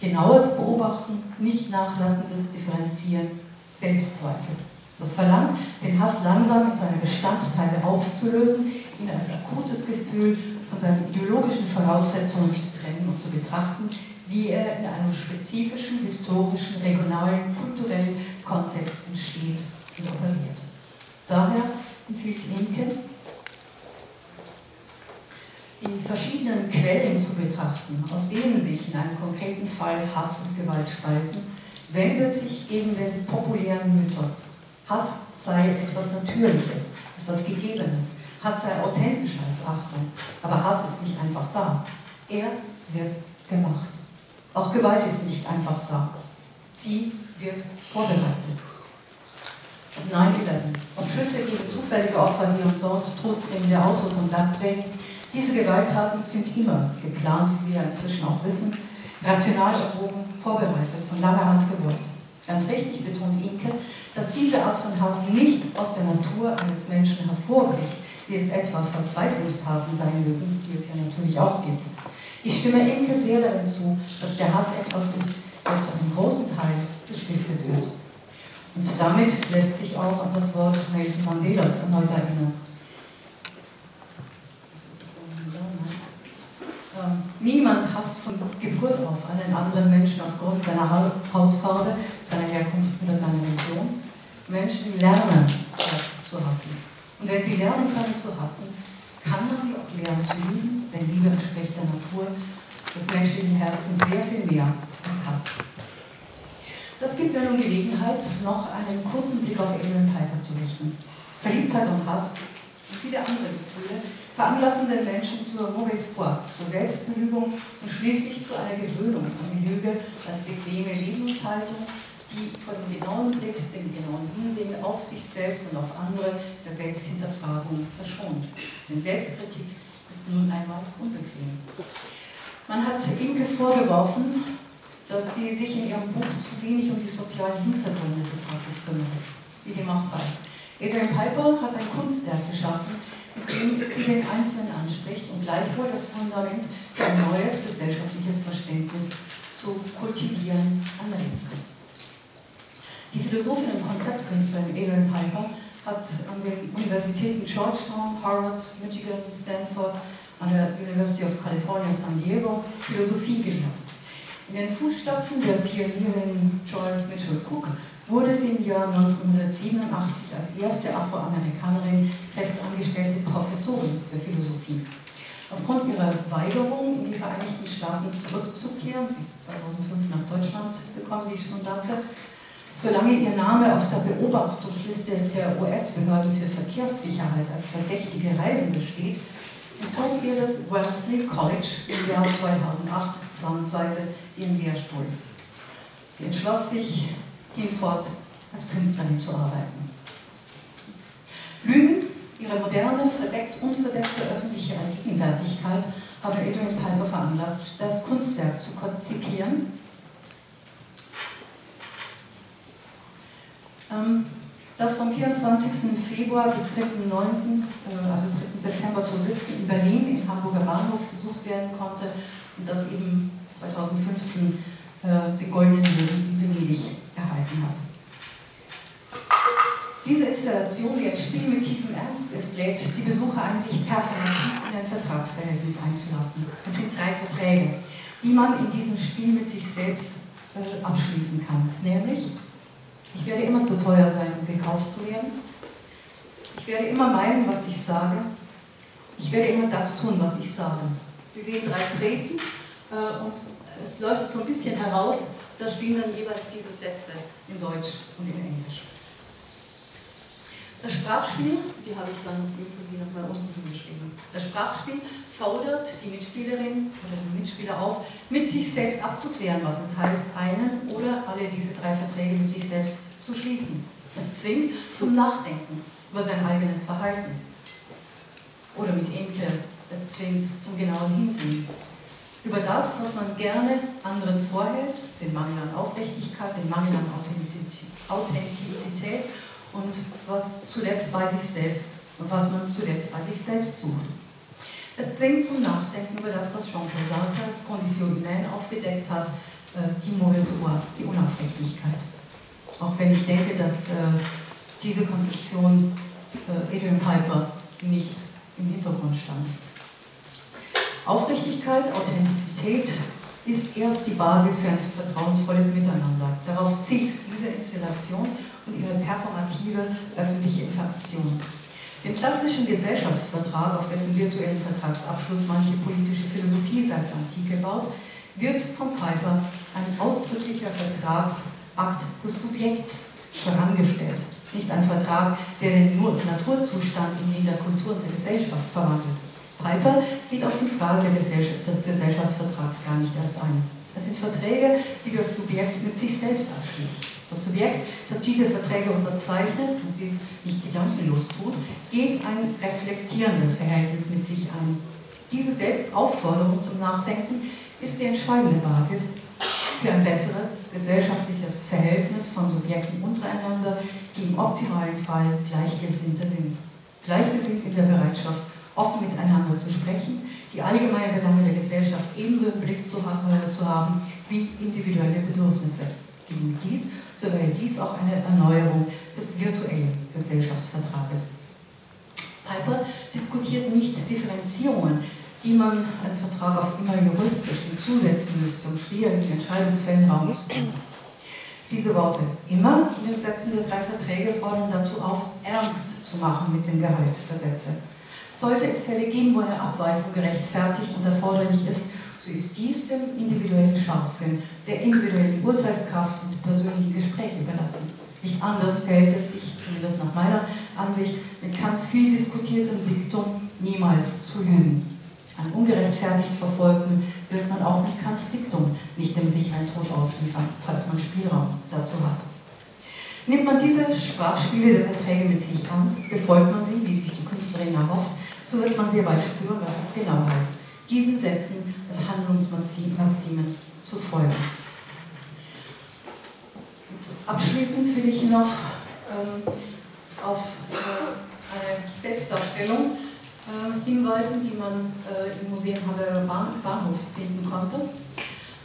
Genaues Beobachten, nicht nachlassendes Differenzieren, Selbstzweifel. Das verlangt, den Hass langsam in seine Bestandteile aufzulösen, ihn als akutes Gefühl von seinen ideologischen Voraussetzungen zu trennen und zu betrachten, wie er in einem spezifischen, historischen, regionalen, kulturellen Kontext entsteht und operiert. Daher empfiehlt Linke, die verschiedenen Quellen zu betrachten, aus denen sich in einem konkreten Fall Hass und Gewalt speisen, wendet sich gegen den populären Mythos. Hass sei etwas Natürliches, etwas Gegebenes. Hass sei authentischer als Achtung. Aber Hass ist nicht einfach da. Er wird gemacht. Auch Gewalt ist nicht einfach da. Sie wird vorbereitet. 9-11. Ob Schüsse gegen zufällige Opfer hier und dort, todbringende Autos und Lastwagen, diese Gewalttaten sind immer geplant, wie wir inzwischen auch wissen, rational erwogen, vorbereitet, von langer Hand gewollt. Ganz richtig betont Inke, dass diese Art von Hass nicht aus der Natur eines Menschen hervorbricht, wie es etwa Verzweiflungstaten sein mögen, die es ja natürlich auch gibt. Ich stimme Inke sehr darin zu, dass der Hass etwas ist, der zu einem großen Teil gestiftet wird. Und damit lässt sich auch an das Wort Nelson Mandelas erneut erinnern. Ähm, niemand hasst von Geburt auf einen anderen Menschen aufgrund seiner Hautfarbe, seiner Herkunft oder seiner Religion. Menschen lernen das zu hassen. Und wenn sie lernen können zu hassen, kann man sie auch lernen zu lieben, denn Liebe entspricht der Natur des menschlichen Herzens sehr viel mehr als Hass. Das gibt mir nun Gelegenheit, noch einen kurzen Blick auf Adrian Piper zu richten. Verliebtheit und Hass und viele andere Gefühle veranlassen den Menschen zur mauvaise foi, zur Selbstbelügung und schließlich zu einer Gewöhnung an die Lüge als bequeme Lebenshaltung, die von dem genauen Blick, dem genauen Hinsehen auf sich selbst und auf andere der Selbsthinterfragung verschont. Denn Selbstkritik ist nun einmal unbequem. Man hat Inke vorgeworfen, dass sie sich in ihrem Buch zu wenig um die sozialen Hintergründe des Hasses kümmert, wie dem auch sei. Adrian Piper hat ein Kunstwerk geschaffen, mit dem sie den Einzelnen anspricht und gleichwohl das Fundament für ein neues gesellschaftliches Verständnis zu kultivieren anregt. Die Philosophin und Konzeptkünstlerin Evelyn Piper hat an den Universitäten Georgetown, Harvard, Michigan, Stanford, an der University of California, San Diego Philosophie gelehrt. In den Fußstapfen der Pionierin Joyce Mitchell Cook wurde sie im Jahr 1987 als erste Afroamerikanerin festangestellte Professorin für Philosophie. Aufgrund ihrer Weigerung, in die Vereinigten Staaten zurückzukehren, sie ist 2005 nach Deutschland gekommen, wie ich schon sagte, Solange ihr Name auf der Beobachtungsliste der US-Behörde für Verkehrssicherheit als verdächtige Reisende steht, entzog ihr das Wellesley College im Jahr 2008 zwangsweise ihren Lehrstuhl. Sie entschloss sich, hinfort als Künstlerin zu arbeiten. Lügen, ihre moderne, verdeckt unverdeckte öffentliche Allgegenwärtigkeit haben Adrian Piper veranlasst, das Kunstwerk zu konzipieren das vom 24. Februar bis 3.9., äh, also 3. September 2017 in Berlin im Hamburger Bahnhof besucht werden konnte und das eben 2015 äh, den Goldenen Löwen in Venedig erhalten hat. Diese Installation, die ein Spiel mit tiefem Ernst ist, lädt die Besucher ein, sich performativ in ein Vertragsverhältnis einzulassen. Es sind drei Verträge, die man in diesem Spiel mit sich selbst äh, abschließen kann. Nämlich ich werde immer zu teuer sein, um gekauft zu werden. Ich werde immer meinen, was ich sage. Ich werde immer das tun, was ich sage. Sie sehen drei Tresen äh, und es leuchtet so ein bisschen heraus. Da stehen dann jeweils diese Sätze in Deutsch und in Englisch. Das Sprachspiel, die habe ich dann Sie nochmal unten hingeschrieben. Das Sprachspiel fordert die Mitspielerin oder den Mitspieler auf, mit sich selbst abzuklären, was es heißt, einen oder alle diese drei Verträge mit sich selbst zu schließen. Es zwingt zum Nachdenken über sein eigenes Verhalten. Oder mit Enke, es zwingt zum genauen Hinsehen. Über das, was man gerne anderen vorhält, den Mangel an Aufrichtigkeit, den Mangel an Authentizität und was zuletzt bei sich selbst und was man zuletzt bei sich selbst sucht. Es zwingt zum Nachdenken über das, was Jean-Paul Sartre als Condition humaine aufgedeckt hat, äh, die foi, die Unaufrichtigkeit. Auch wenn ich denke, dass äh, diese Konzeption äh, Adrian Piper nicht im Hintergrund stand. Aufrichtigkeit, Authentizität ist erst die Basis für ein vertrauensvolles Miteinander. Darauf zielt diese Installation und ihre performative öffentliche Interaktion. Dem klassischen Gesellschaftsvertrag, auf dessen virtuellen Vertragsabschluss manche politische Philosophie seit der Antike baut, wird von Piper ein ausdrücklicher Vertragsakt des Subjekts vorangestellt. Nicht ein Vertrag, der den Naturzustand in den der Kultur und der Gesellschaft verwandelt. Piper geht auf die Frage des Gesellschaftsvertrags gar nicht erst ein. Es sind Verträge, die das Subjekt mit sich selbst abschließt. Das Subjekt, das diese Verträge unterzeichnet und dies nicht gedankenlos tut, geht ein reflektierendes Verhältnis mit sich ein. Diese Selbstaufforderung zum Nachdenken ist die entscheidende Basis für ein besseres gesellschaftliches Verhältnis von Subjekten untereinander, die im optimalen Fall Gleichgesinnte sind. Gleichgesinnt in der Bereitschaft, offen miteinander zu sprechen, die allgemeinen Belange der Gesellschaft ebenso im Blick zu äh, zu haben wie individuelle Bedürfnisse. Gegen dies, so wäre dies auch eine Erneuerung des virtuellen Gesellschaftsvertrages. Piper diskutiert nicht Differenzierungen, die man einem Vertrag auf immer juristisch hinzusetzen müsste, um schwierigen Entscheidungsfällen Raum zu geben. Diese Worte immer in den Sätzen der drei Verträge fordern dazu auf, ernst zu machen mit dem Gehalt der Sätze. Sollte es Fälle geben, wo eine Abweichung gerechtfertigt und erforderlich ist, ist dies dem individuellen Scharfsinn, der individuellen Urteilskraft und persönlichen Gespräch überlassen. Nicht anders fällt es sich, zumindest nach meiner Ansicht, mit Kants viel diskutiertem Diktum niemals zu lügen. An ungerechtfertigt Verfolgten wird man auch mit Kants Diktum nicht dem sicheren Tod ausliefern, falls man Spielraum dazu hat. Nimmt man diese Sprachspiele der Verträge mit sich ernst, befolgt man sie, wie sich die Künstlerin erhofft, so wird man sehr bald spüren, was es genau heißt, diesen Sätzen als Handlungsmaximen zu folgen. Und abschließend will ich noch ähm, auf äh, eine Selbstdarstellung äh, hinweisen, die man äh, im Museum Hamburger Bahnhof finden konnte.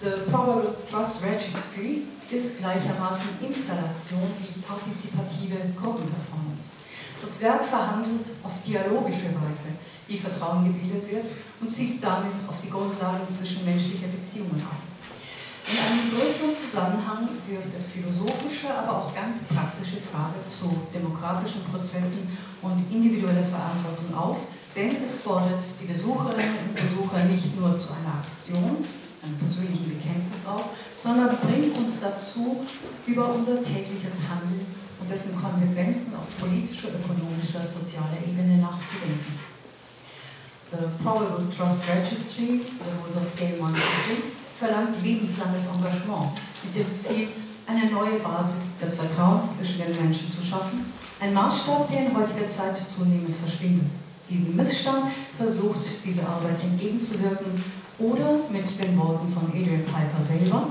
The Probable Trust Registry ist gleichermaßen Installation wie partizipative Gruppenperformance. Das Werk verhandelt auf dialogische Weise, wie Vertrauen gebildet wird und zielt damit auf die Grundlagen zwischenmenschlicher Beziehungen ab. In einem größeren Zusammenhang wirft es philosophische, aber auch ganz praktische Fragen zu demokratischen Prozessen und individueller Verantwortung auf, denn es fordert die Besucherinnen und Besucher nicht nur zu einer Aktion, einem persönlichen Bekenntnis auf, sondern bringt uns dazu, über unser tägliches Handeln und dessen Konsequenzen auf politischer, ökonomischer, sozialer Ebene nachzudenken. The Probable Trust Registry, the Rules of Game 123, verlangt lebenslanges Engagement mit dem Ziel, eine neue Basis des Vertrauens zwischen den Menschen zu schaffen, ein Maßstab, der in heutiger Zeit zunehmend verschwindet. Diesem Missstand versucht diese Arbeit entgegenzuwirken oder mit den Worten von Adrian Piper selber.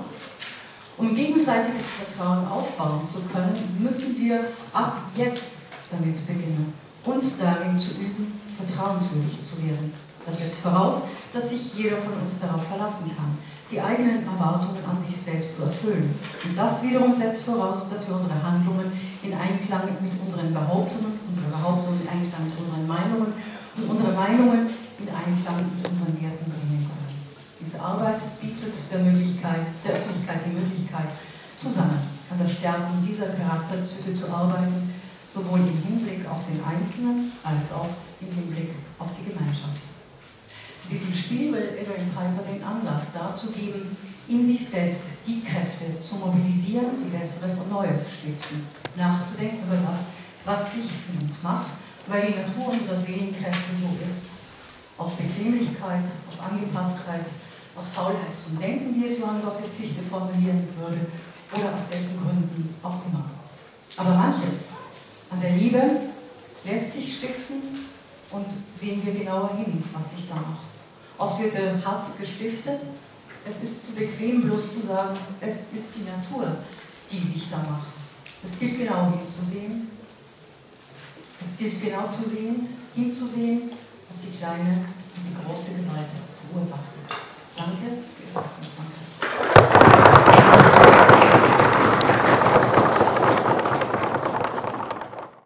Um gegenseitiges Vertrauen aufbauen zu können, müssen wir ab jetzt damit beginnen, uns darin zu üben, vertrauenswürdig zu werden. Das setzt voraus, dass sich jeder von uns darauf verlassen kann, die eigenen Erwartungen an sich selbst zu erfüllen. Und das wiederum setzt voraus, dass wir unsere Handlungen in Einklang mit unseren Behauptungen, unsere Behauptungen in Einklang mit unseren Meinungen und unsere Meinungen in Einklang mit unseren Werten bringen können. Diese Arbeit bietet der, Möglichkeit, der Öffentlichkeit die Möglichkeit, zusammen an der Stärkung dieser Charakterzüge zu arbeiten, sowohl im Hinblick auf den Einzelnen als auch im Hinblick auf die Gemeinschaft. In diesem Spiel will Adrian Piper den Anlass dazu geben, in sich selbst die Kräfte zu mobilisieren, die Besseres und Neues stiften, nachzudenken über das, was sich in uns macht, weil die Natur unserer Seelenkräfte so ist. Aus Bequemlichkeit, aus Angepasstheit, aus Faulheit zum Denken, wie es Johann Gottlieb Fichte formulieren würde, oder aus welchen Gründen auch immer. Aber manches an der Liebe lässt sich stiften und sehen wir genauer hin, was sich da macht. Oft wird der Hass gestiftet. Es ist zu bequem, bloß zu sagen, es ist die Natur, die sich da macht. Es gilt genau hinzusehen. Es gilt genau zu sehen, hinzusehen was die kleine und die große Gewalt verursachte. Danke für Ihre Aufmerksamkeit.